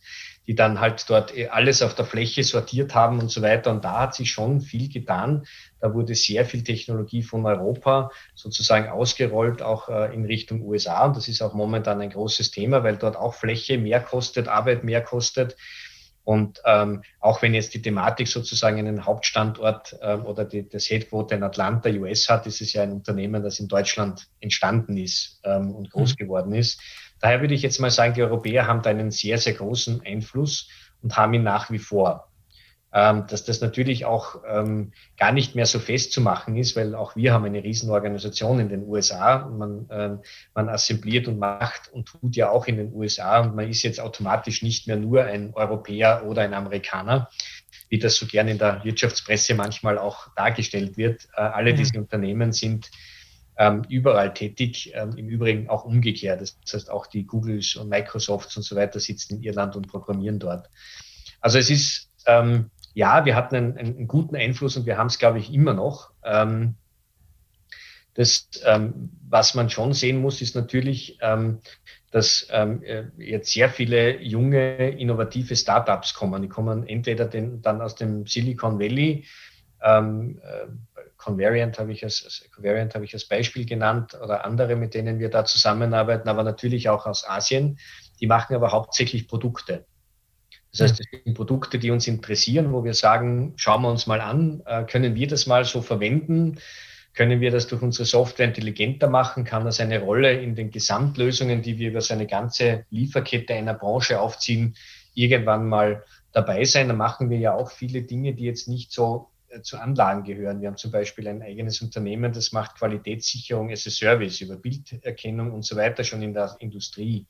die dann halt dort äh, alles auf der Fläche sortiert haben und so weiter. Und da hat sich schon viel getan. Da wurde sehr viel Technologie von Europa sozusagen ausgerollt, auch äh, in Richtung USA. Und das ist auch momentan ein großes Thema, weil dort auch Fläche mehr kostet, Arbeit mehr kostet. Und ähm, auch wenn jetzt die Thematik sozusagen einen Hauptstandort ähm, oder die, das Headquarter in Atlanta, US hat, ist es ja ein Unternehmen, das in Deutschland entstanden ist ähm, und groß mhm. geworden ist. Daher würde ich jetzt mal sagen, die Europäer haben da einen sehr, sehr großen Einfluss und haben ihn nach wie vor ähm, dass das natürlich auch ähm, gar nicht mehr so festzumachen ist, weil auch wir haben eine Riesenorganisation in den USA. Man, ähm, man assembliert und macht und tut ja auch in den USA und man ist jetzt automatisch nicht mehr nur ein Europäer oder ein Amerikaner, wie das so gerne in der Wirtschaftspresse manchmal auch dargestellt wird. Äh, alle mhm. diese Unternehmen sind ähm, überall tätig, ähm, im Übrigen auch umgekehrt. Das heißt, auch die Googles und Microsofts und so weiter sitzen in Irland und programmieren dort. Also es ist, ähm, ja, wir hatten einen, einen guten Einfluss und wir haben es, glaube ich, immer noch. Ähm, das, ähm, was man schon sehen muss, ist natürlich, ähm, dass ähm, äh, jetzt sehr viele junge, innovative Startups kommen. Die kommen entweder den, dann aus dem Silicon Valley, ähm, äh, Convariant habe ich, als, Convariant habe ich als Beispiel genannt oder andere, mit denen wir da zusammenarbeiten, aber natürlich auch aus Asien. Die machen aber hauptsächlich Produkte. Das heißt, es sind Produkte, die uns interessieren, wo wir sagen, schauen wir uns mal an, äh, können wir das mal so verwenden? Können wir das durch unsere Software intelligenter machen? Kann das eine Rolle in den Gesamtlösungen, die wir über so eine ganze Lieferkette einer Branche aufziehen, irgendwann mal dabei sein? Da machen wir ja auch viele Dinge, die jetzt nicht so äh, zu Anlagen gehören. Wir haben zum Beispiel ein eigenes Unternehmen, das macht Qualitätssicherung as a Service über Bilderkennung und so weiter schon in der Industrie.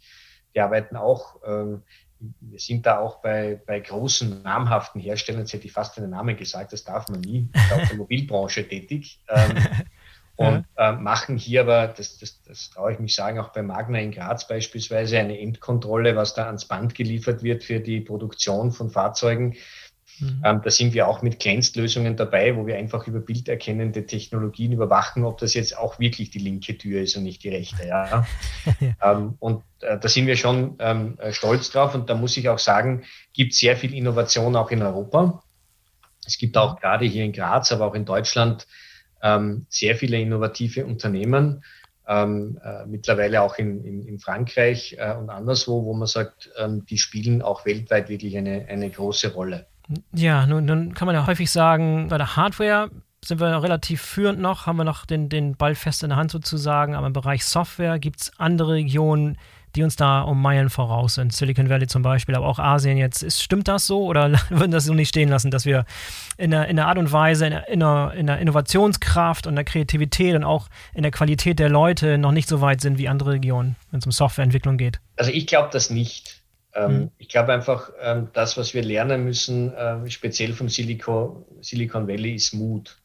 Die arbeiten auch ähm, wir sind da auch bei, bei großen, namhaften Herstellern, jetzt hätte ich fast einen Namen gesagt, das darf man nie, in der Automobilbranche tätig. Ähm, und äh, machen hier aber, das, das, das traue ich mich sagen, auch bei Magna in Graz beispielsweise eine Endkontrolle, was da ans Band geliefert wird für die Produktion von Fahrzeugen. Mhm. Ähm, da sind wir auch mit Kleinstlösungen dabei, wo wir einfach über bilderkennende Technologien überwachen, ob das jetzt auch wirklich die linke Tür ist und nicht die rechte. Ja? ähm, und äh, da sind wir schon ähm, äh, stolz drauf. Und da muss ich auch sagen, gibt sehr viel Innovation auch in Europa. Es gibt auch gerade hier in Graz, aber auch in Deutschland ähm, sehr viele innovative Unternehmen. Ähm, äh, mittlerweile auch in, in, in Frankreich äh, und anderswo, wo man sagt, ähm, die spielen auch weltweit wirklich eine, eine große Rolle. Ja, nun, nun kann man ja häufig sagen, bei der Hardware sind wir relativ führend noch, haben wir noch den, den Ball fest in der Hand sozusagen, aber im Bereich Software gibt es andere Regionen, die uns da um Meilen voraus sind. Silicon Valley zum Beispiel, aber auch Asien jetzt. Ist, stimmt das so oder würden das so nicht stehen lassen, dass wir in der, in der Art und Weise, in der, in, der, in der Innovationskraft und der Kreativität und auch in der Qualität der Leute noch nicht so weit sind wie andere Regionen, wenn es um Softwareentwicklung geht? Also ich glaube das nicht. Ähm, mhm. Ich glaube einfach, ähm, das, was wir lernen müssen, äh, speziell vom Silicon, Silicon Valley, ist Mut.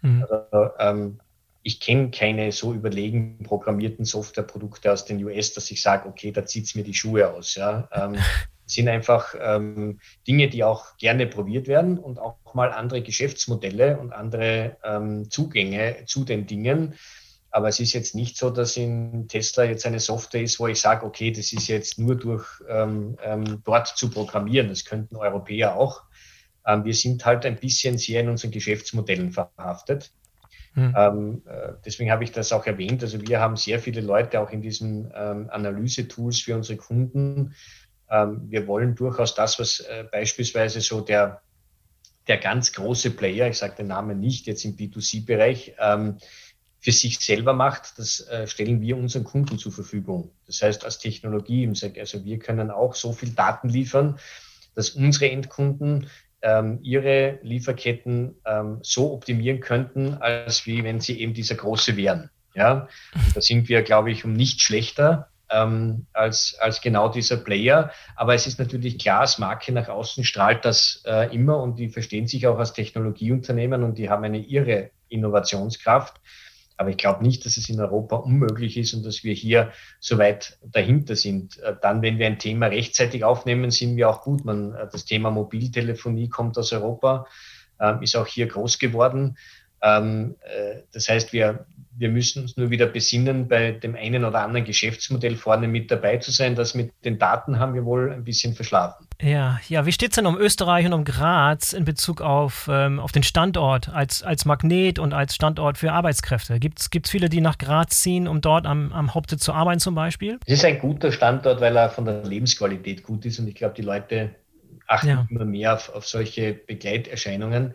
Mhm. Also, ähm, ich kenne keine so überlegen programmierten Softwareprodukte aus den US, dass ich sage, okay, da zieht es mir die Schuhe aus. Ja. Ähm, sind einfach ähm, Dinge, die auch gerne probiert werden und auch mal andere Geschäftsmodelle und andere ähm, Zugänge zu den Dingen aber es ist jetzt nicht so, dass in Tesla jetzt eine Software ist, wo ich sage, okay, das ist jetzt nur durch ähm, ähm, dort zu programmieren. Das könnten Europäer auch. Ähm, wir sind halt ein bisschen sehr in unseren Geschäftsmodellen verhaftet. Hm. Ähm, äh, deswegen habe ich das auch erwähnt. Also wir haben sehr viele Leute auch in diesen ähm, Analyse-Tools für unsere Kunden. Ähm, wir wollen durchaus das, was äh, beispielsweise so der, der ganz große Player, ich sage den Namen nicht, jetzt im B2C-Bereich, ähm, für sich selber macht, das äh, stellen wir unseren Kunden zur Verfügung. Das heißt, als Technologie, also wir können auch so viel Daten liefern, dass unsere Endkunden ähm, ihre Lieferketten ähm, so optimieren könnten, als wie wenn sie eben dieser große wären. Ja, da sind wir, glaube ich, um nicht schlechter ähm, als, als genau dieser Player. Aber es ist natürlich klar, als Marke nach außen strahlt das äh, immer und die verstehen sich auch als Technologieunternehmen und die haben eine irre Innovationskraft. Aber ich glaube nicht, dass es in Europa unmöglich ist und dass wir hier so weit dahinter sind. Äh, dann, wenn wir ein Thema rechtzeitig aufnehmen, sind wir auch gut. Man, äh, das Thema Mobiltelefonie kommt aus Europa, ähm, ist auch hier groß geworden. Ähm, äh, das heißt, wir, wir müssen uns nur wieder besinnen, bei dem einen oder anderen Geschäftsmodell vorne mit dabei zu sein. Das mit den Daten haben wir wohl ein bisschen verschlafen. Ja, ja. Wie steht es denn um Österreich und um Graz in Bezug auf, ähm, auf den Standort als, als Magnet und als Standort für Arbeitskräfte? Gibt es viele, die nach Graz ziehen, um dort am, am Hauptsitz zu arbeiten zum Beispiel? Es ist ein guter Standort, weil er von der Lebensqualität gut ist und ich glaube, die Leute achten ja. immer mehr auf, auf solche Begleiterscheinungen.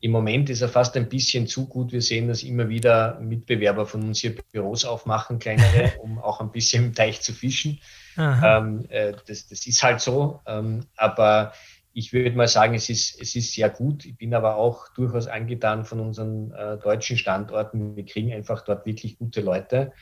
Im Moment ist er fast ein bisschen zu gut. Wir sehen, dass immer wieder Mitbewerber von uns hier Büros aufmachen, kleinere, um auch ein bisschen im Teich zu fischen. Ähm, äh, das, das, ist halt so. Ähm, aber ich würde mal sagen, es ist, es ist sehr gut. Ich bin aber auch durchaus angetan von unseren äh, deutschen Standorten. Wir kriegen einfach dort wirklich gute Leute.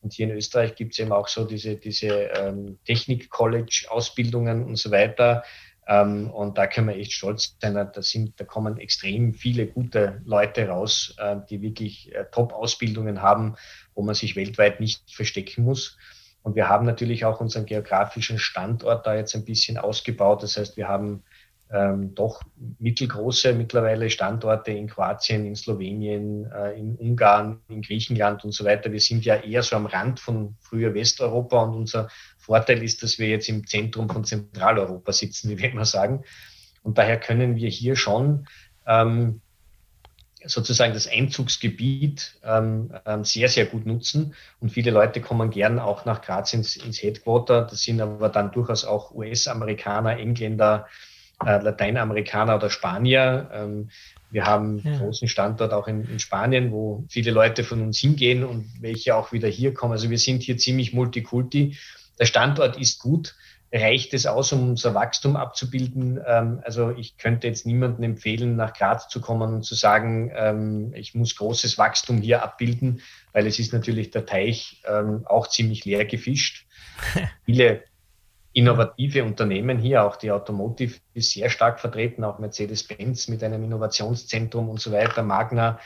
Und hier in Österreich gibt es eben auch so diese, diese ähm, Technik-College-Ausbildungen und so weiter. Ähm, und da können wir echt stolz sein. Da, sind, da kommen extrem viele gute Leute raus, äh, die wirklich äh, Top-Ausbildungen haben, wo man sich weltweit nicht verstecken muss. Und wir haben natürlich auch unseren geografischen Standort da jetzt ein bisschen ausgebaut. Das heißt, wir haben ähm, doch mittelgroße mittlerweile Standorte in Kroatien, in Slowenien, äh, in Ungarn, in Griechenland und so weiter. Wir sind ja eher so am Rand von früher Westeuropa und unser Vorteil ist, dass wir jetzt im Zentrum von Zentraleuropa sitzen, wie wir immer sagen. Und daher können wir hier schon ähm, sozusagen das Einzugsgebiet ähm, ähm sehr, sehr gut nutzen. Und viele Leute kommen gern auch nach Graz ins, ins Headquarter. Das sind aber dann durchaus auch US-Amerikaner, Engländer, äh, Lateinamerikaner oder Spanier. Ähm, wir haben ja. einen großen Standort auch in, in, Spanien, wo viele Leute von uns hingehen und welche auch wieder hier kommen. Also wir sind hier ziemlich multikulti. Der Standort ist gut. Reicht es aus, um unser Wachstum abzubilden? Ähm, also ich könnte jetzt niemandem empfehlen, nach Graz zu kommen und zu sagen, ähm, ich muss großes Wachstum hier abbilden, weil es ist natürlich der Teich ähm, auch ziemlich leer gefischt. Viele innovative Unternehmen hier, auch die Automotive ist sehr stark vertreten, auch Mercedes-Benz mit einem Innovationszentrum und so weiter, Magna.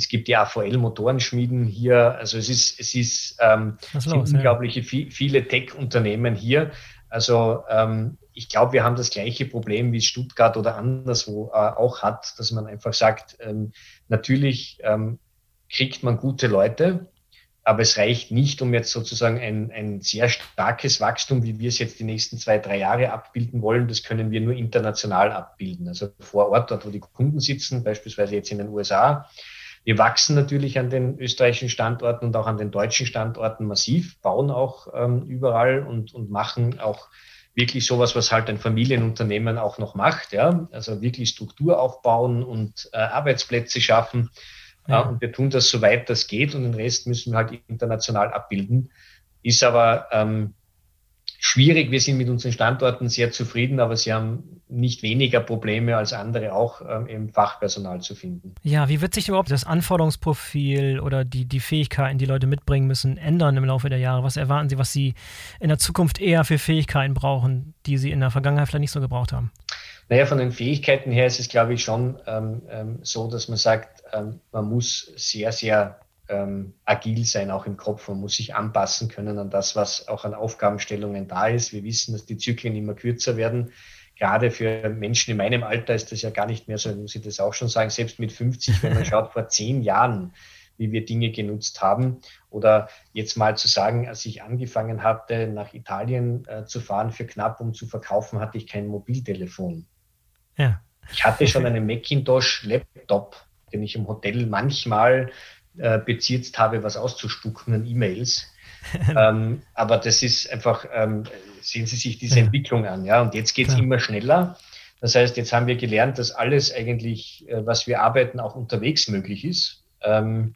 Es gibt die AVL-Motorenschmieden hier. Also es ist, es ist ähm, los, unglaubliche ja. viele Tech-Unternehmen hier. Also ähm, ich glaube, wir haben das gleiche Problem, wie es Stuttgart oder anderswo äh, auch hat, dass man einfach sagt, ähm, natürlich ähm, kriegt man gute Leute, aber es reicht nicht, um jetzt sozusagen ein, ein sehr starkes Wachstum, wie wir es jetzt die nächsten zwei, drei Jahre abbilden wollen, das können wir nur international abbilden. Also vor Ort, dort wo die Kunden sitzen, beispielsweise jetzt in den USA. Wir wachsen natürlich an den österreichischen Standorten und auch an den deutschen Standorten massiv, bauen auch ähm, überall und, und machen auch wirklich sowas, was halt ein Familienunternehmen auch noch macht. Ja? Also wirklich Struktur aufbauen und äh, Arbeitsplätze schaffen. Ja. und wir tun das so weit das geht und den Rest müssen wir halt international abbilden. Ist aber ähm, schwierig. Wir sind mit unseren Standorten sehr zufrieden, aber sie haben nicht weniger Probleme als andere auch ähm, eben Fachpersonal zu finden. Ja, wie wird sich überhaupt das Anforderungsprofil oder die, die Fähigkeiten, die Leute mitbringen müssen, ändern im Laufe der Jahre? Was erwarten Sie, was Sie in der Zukunft eher für Fähigkeiten brauchen, die Sie in der Vergangenheit vielleicht nicht so gebraucht haben? Naja, von den Fähigkeiten her ist es, glaube ich, schon ähm, ähm, so, dass man sagt, ähm, man muss sehr, sehr ähm, agil sein, auch im Kopf. Man muss sich anpassen können an das, was auch an Aufgabenstellungen da ist. Wir wissen, dass die Zyklen immer kürzer werden. Gerade für Menschen in meinem Alter ist das ja gar nicht mehr so, muss ich das auch schon sagen, selbst mit 50, wenn man schaut, vor zehn Jahren, wie wir Dinge genutzt haben. Oder jetzt mal zu sagen, als ich angefangen hatte, nach Italien äh, zu fahren für knapp, um zu verkaufen, hatte ich kein Mobiltelefon. Ja. Ich hatte schon einen Macintosh-Laptop, den ich im Hotel manchmal äh, bezirzt habe, was auszuspucken an E-Mails. ähm, aber das ist einfach, ähm, sehen Sie sich diese ja. Entwicklung an, ja. Und jetzt geht es immer schneller. Das heißt, jetzt haben wir gelernt, dass alles eigentlich, äh, was wir arbeiten, auch unterwegs möglich ist. Ähm,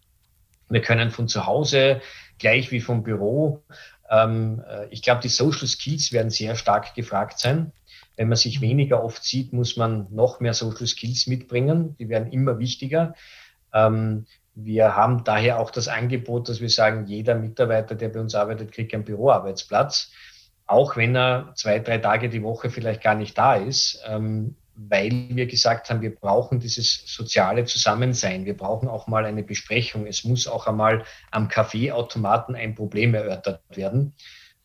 wir können von zu Hause gleich wie vom Büro. Ähm, äh, ich glaube, die Social Skills werden sehr stark gefragt sein. Wenn man sich weniger oft sieht, muss man noch mehr Social Skills mitbringen. Die werden immer wichtiger. Ähm, wir haben daher auch das Angebot, dass wir sagen, jeder Mitarbeiter, der bei uns arbeitet, kriegt einen Büroarbeitsplatz, auch wenn er zwei, drei Tage die Woche vielleicht gar nicht da ist, ähm, weil wir gesagt haben, wir brauchen dieses soziale Zusammensein. Wir brauchen auch mal eine Besprechung. Es muss auch einmal am Kaffeeautomaten ein Problem erörtert werden.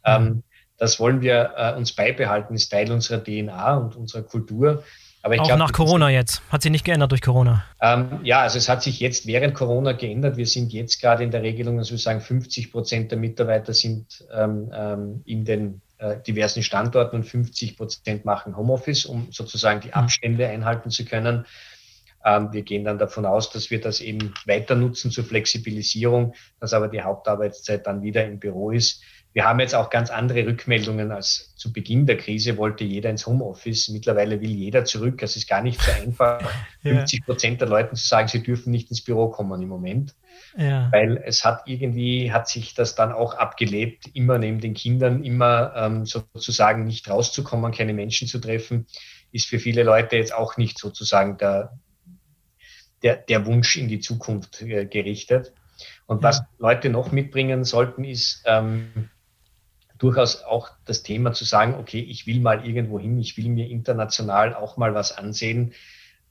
Ähm, das wollen wir äh, uns beibehalten, ist Teil unserer DNA und unserer Kultur. Aber ich auch glaub, nach Corona jetzt. Hat sich nicht geändert durch Corona? Ähm, ja, also es hat sich jetzt während Corona geändert. Wir sind jetzt gerade in der Regelung, dass wir sagen, 50 Prozent der Mitarbeiter sind ähm, ähm, in den äh, diversen Standorten und 50 Prozent machen Homeoffice, um sozusagen die hm. Abstände einhalten zu können. Ähm, wir gehen dann davon aus, dass wir das eben weiter nutzen zur Flexibilisierung, dass aber die Hauptarbeitszeit dann wieder im Büro ist. Wir haben jetzt auch ganz andere Rückmeldungen als zu Beginn der Krise wollte jeder ins Homeoffice. Mittlerweile will jeder zurück. Es ist gar nicht so einfach, ja. 50 Prozent der Leuten zu sagen, sie dürfen nicht ins Büro kommen im Moment. Ja. Weil es hat irgendwie, hat sich das dann auch abgelebt, immer neben den Kindern, immer ähm, sozusagen nicht rauszukommen, keine Menschen zu treffen, ist für viele Leute jetzt auch nicht sozusagen der, der, der Wunsch in die Zukunft äh, gerichtet. Und was Leute noch mitbringen sollten, ist ähm, durchaus auch das Thema zu sagen, okay, ich will mal irgendwo hin, ich will mir international auch mal was ansehen.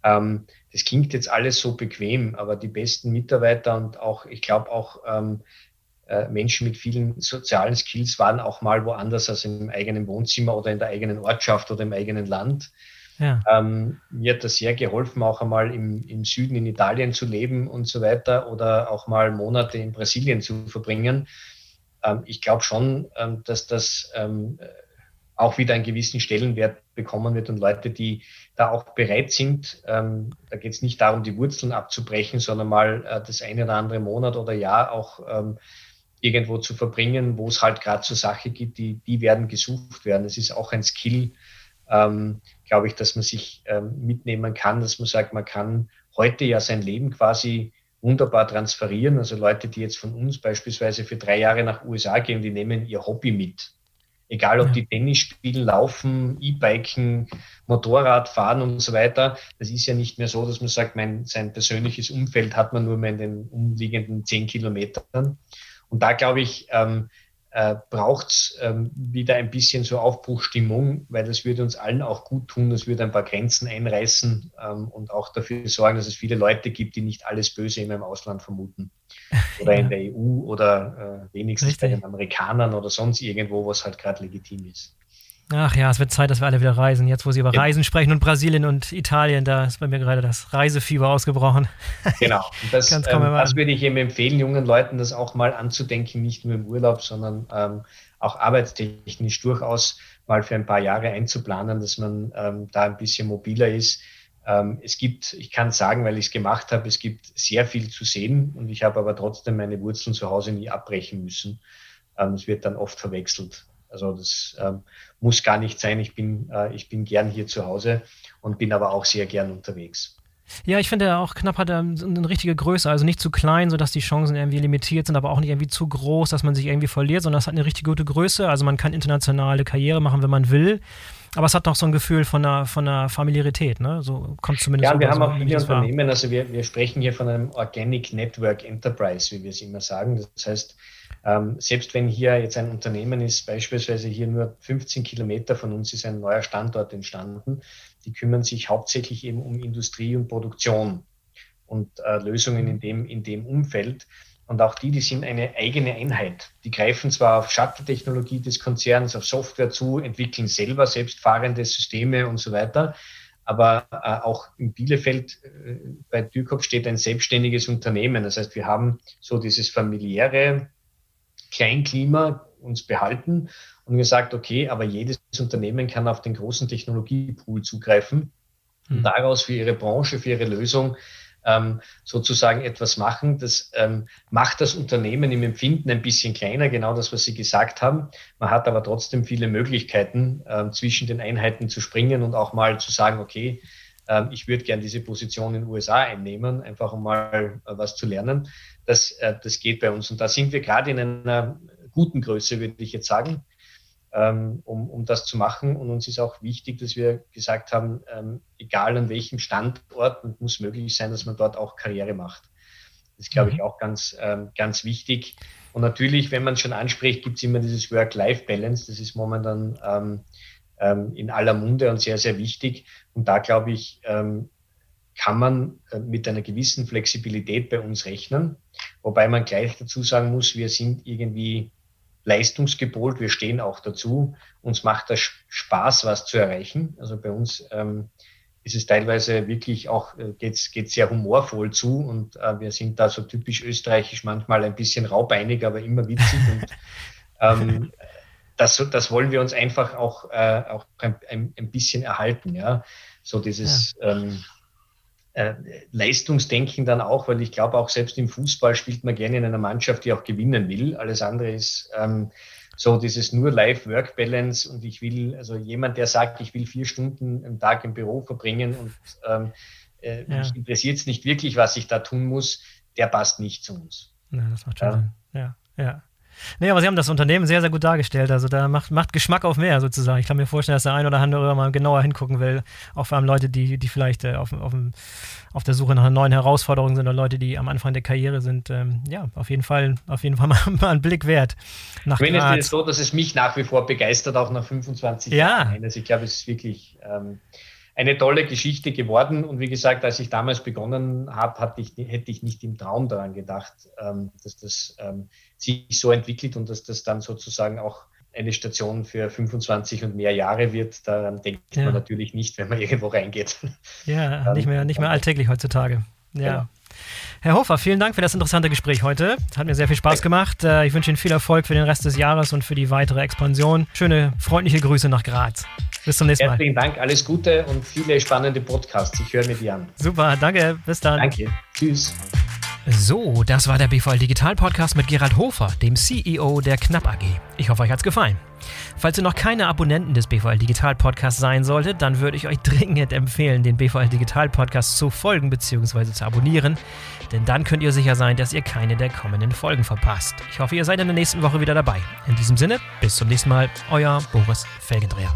Ähm, das klingt jetzt alles so bequem, aber die besten Mitarbeiter und auch, ich glaube auch ähm, äh, Menschen mit vielen sozialen Skills waren auch mal woanders als im eigenen Wohnzimmer oder in der eigenen Ortschaft oder im eigenen Land. Ja. Ähm, mir hat das sehr geholfen, auch einmal im, im Süden in Italien zu leben und so weiter oder auch mal Monate in Brasilien zu verbringen. Ähm, ich glaube schon, ähm, dass das ähm, auch wieder einen gewissen Stellenwert bekommen wird und Leute, die da auch bereit sind, ähm, da geht es nicht darum, die Wurzeln abzubrechen, sondern mal äh, das eine oder andere Monat oder Jahr auch ähm, irgendwo zu verbringen, wo es halt gerade zur Sache geht, die, die werden gesucht werden. Es ist auch ein Skill, ähm, glaube ich, dass man sich ähm, mitnehmen kann, dass man sagt, man kann heute ja sein Leben quasi wunderbar transferieren. Also Leute, die jetzt von uns beispielsweise für drei Jahre nach USA gehen, die nehmen ihr Hobby mit. Egal, ob die Tennis spielen, laufen, E-Biken, Motorrad fahren und so weiter. Das ist ja nicht mehr so, dass man sagt, mein, sein persönliches Umfeld hat man nur mehr in den umliegenden zehn Kilometern. Und da glaube ich, ähm, äh, braucht es ähm, wieder ein bisschen so Aufbruchstimmung, weil das würde uns allen auch gut tun. Das würde ein paar Grenzen einreißen ähm, und auch dafür sorgen, dass es viele Leute gibt, die nicht alles Böse immer im Ausland vermuten. Oder ja. in der EU oder äh, wenigstens Richtig. bei den Amerikanern oder sonst irgendwo, was halt gerade legitim ist. Ach ja, es wird Zeit, dass wir alle wieder reisen. Jetzt, wo Sie über ja. Reisen sprechen und Brasilien und Italien, da ist bei mir gerade das Reisefieber ausgebrochen. Genau. Das, ähm, das würde ich eben empfehlen, jungen Leuten das auch mal anzudenken, nicht nur im Urlaub, sondern ähm, auch arbeitstechnisch durchaus mal für ein paar Jahre einzuplanen, dass man ähm, da ein bisschen mobiler ist. Ähm, es gibt, ich kann sagen, weil ich es gemacht habe, es gibt sehr viel zu sehen und ich habe aber trotzdem meine Wurzeln zu Hause nie abbrechen müssen. Ähm, es wird dann oft verwechselt. Also das ähm, muss gar nicht sein. Ich bin, äh, ich bin gern hier zu Hause und bin aber auch sehr gern unterwegs. Ja, ich finde auch knapp hat er eine richtige Größe, also nicht zu klein, sodass die Chancen irgendwie limitiert sind, aber auch nicht irgendwie zu groß, dass man sich irgendwie verliert, sondern es hat eine richtig gute Größe. Also man kann internationale Karriere machen, wenn man will. Aber es hat noch so ein Gefühl von einer, von einer Familiarität, ne? So kommt zumindest. Ja, wir haben so, auch viele Unternehmen, also wir, wir sprechen hier von einem Organic Network Enterprise, wie wir es immer sagen. Das heißt, ähm, selbst wenn hier jetzt ein Unternehmen ist, beispielsweise hier nur 15 Kilometer von uns ist ein neuer Standort entstanden, die kümmern sich hauptsächlich eben um Industrie und Produktion und äh, Lösungen in dem, in dem Umfeld. Und auch die, die sind eine eigene Einheit. Die greifen zwar auf Shuttle-Technologie des Konzerns, auf Software zu, entwickeln selber selbstfahrende Systeme und so weiter. Aber äh, auch in Bielefeld äh, bei Türkop steht ein selbstständiges Unternehmen. Das heißt, wir haben so dieses familiäre, Kleinklima uns behalten und gesagt, okay, aber jedes Unternehmen kann auf den großen Technologiepool zugreifen und mhm. daraus für ihre Branche, für ihre Lösung ähm, sozusagen etwas machen. Das ähm, macht das Unternehmen im Empfinden ein bisschen kleiner, genau das, was Sie gesagt haben. Man hat aber trotzdem viele Möglichkeiten, ähm, zwischen den Einheiten zu springen und auch mal zu sagen, okay, ähm, ich würde gern diese Position in den USA einnehmen, einfach um mal äh, was zu lernen. Das, äh, das geht bei uns. Und da sind wir gerade in einer guten Größe, würde ich jetzt sagen, ähm, um, um das zu machen. Und uns ist auch wichtig, dass wir gesagt haben, ähm, egal an welchem Standort, muss möglich sein, dass man dort auch Karriere macht. Das ist, glaube ich, mhm. auch ganz, ganz wichtig. Und natürlich, wenn man es schon anspricht, gibt es immer dieses Work-Life-Balance. Das ist momentan ähm, ähm, in aller Munde und sehr, sehr wichtig. Und da glaube ich, ähm, kann man äh, mit einer gewissen Flexibilität bei uns rechnen. Wobei man gleich dazu sagen muss, wir sind irgendwie leistungsgepolt, wir stehen auch dazu. Uns macht das Spaß, was zu erreichen. Also bei uns ähm, ist es teilweise wirklich auch, äh, geht's geht sehr humorvoll zu und äh, wir sind da so typisch österreichisch, manchmal ein bisschen raubeinig, aber immer witzig. und ähm, das, das wollen wir uns einfach auch, äh, auch ein, ein, ein, bisschen erhalten. Ja? So dieses ja. ähm, äh, Leistungsdenken dann auch, weil ich glaube, auch selbst im Fußball spielt man gerne in einer Mannschaft, die auch gewinnen will. Alles andere ist, ähm, so dieses nur Life-Work-Balance und ich will, also jemand, der sagt, ich will vier Stunden am Tag im Büro verbringen und ähm, äh, ja. mich interessiert es nicht wirklich, was ich da tun muss, der passt nicht zu uns. Ja, das macht schon ja. Sinn. Ja, ja. Nee, aber Sie haben das Unternehmen sehr, sehr gut dargestellt. Also da macht, macht Geschmack auf mehr sozusagen. Ich kann mir vorstellen, dass der ein oder andere mal genauer hingucken will. Auch vor allem Leute, die, die vielleicht äh, auf, auf, auf der Suche nach einer neuen Herausforderung sind oder Leute, die am Anfang der Karriere sind. Ähm, ja, auf jeden Fall, auf jeden Fall mal, mal einen Blick wert. Nach Wenn es ist so, dass es mich nach wie vor begeistert, auch nach 25 ja. Jahren. Also ich glaube, es ist wirklich. Ähm, eine tolle Geschichte geworden. Und wie gesagt, als ich damals begonnen habe, ich, hätte ich nicht im Traum daran gedacht, ähm, dass das ähm, sich so entwickelt und dass das dann sozusagen auch eine Station für 25 und mehr Jahre wird. Daran denkt ja. man natürlich nicht, wenn man irgendwo reingeht. Ja, nicht mehr, nicht mehr alltäglich heutzutage. Ja. Genau. Herr Hofer, vielen Dank für das interessante Gespräch heute. Hat mir sehr viel Spaß gemacht. Äh, ich wünsche Ihnen viel Erfolg für den Rest des Jahres und für die weitere Expansion. Schöne, freundliche Grüße nach Graz. Bis zum nächsten Mal. Herzlichen Dank, alles Gute und viele spannende Podcasts. Ich höre mir die an. Super, danke. Bis dann. Danke. Tschüss. So, das war der BVL Digital Podcast mit Gerald Hofer, dem CEO der Knapp AG. Ich hoffe, euch hat's gefallen. Falls ihr noch keine Abonnenten des BVL Digital Podcasts sein solltet, dann würde ich euch dringend empfehlen, den BVL Digital Podcast zu folgen bzw. zu abonnieren, denn dann könnt ihr sicher sein, dass ihr keine der kommenden Folgen verpasst. Ich hoffe, ihr seid in der nächsten Woche wieder dabei. In diesem Sinne, bis zum nächsten Mal, euer Boris Felgendreher.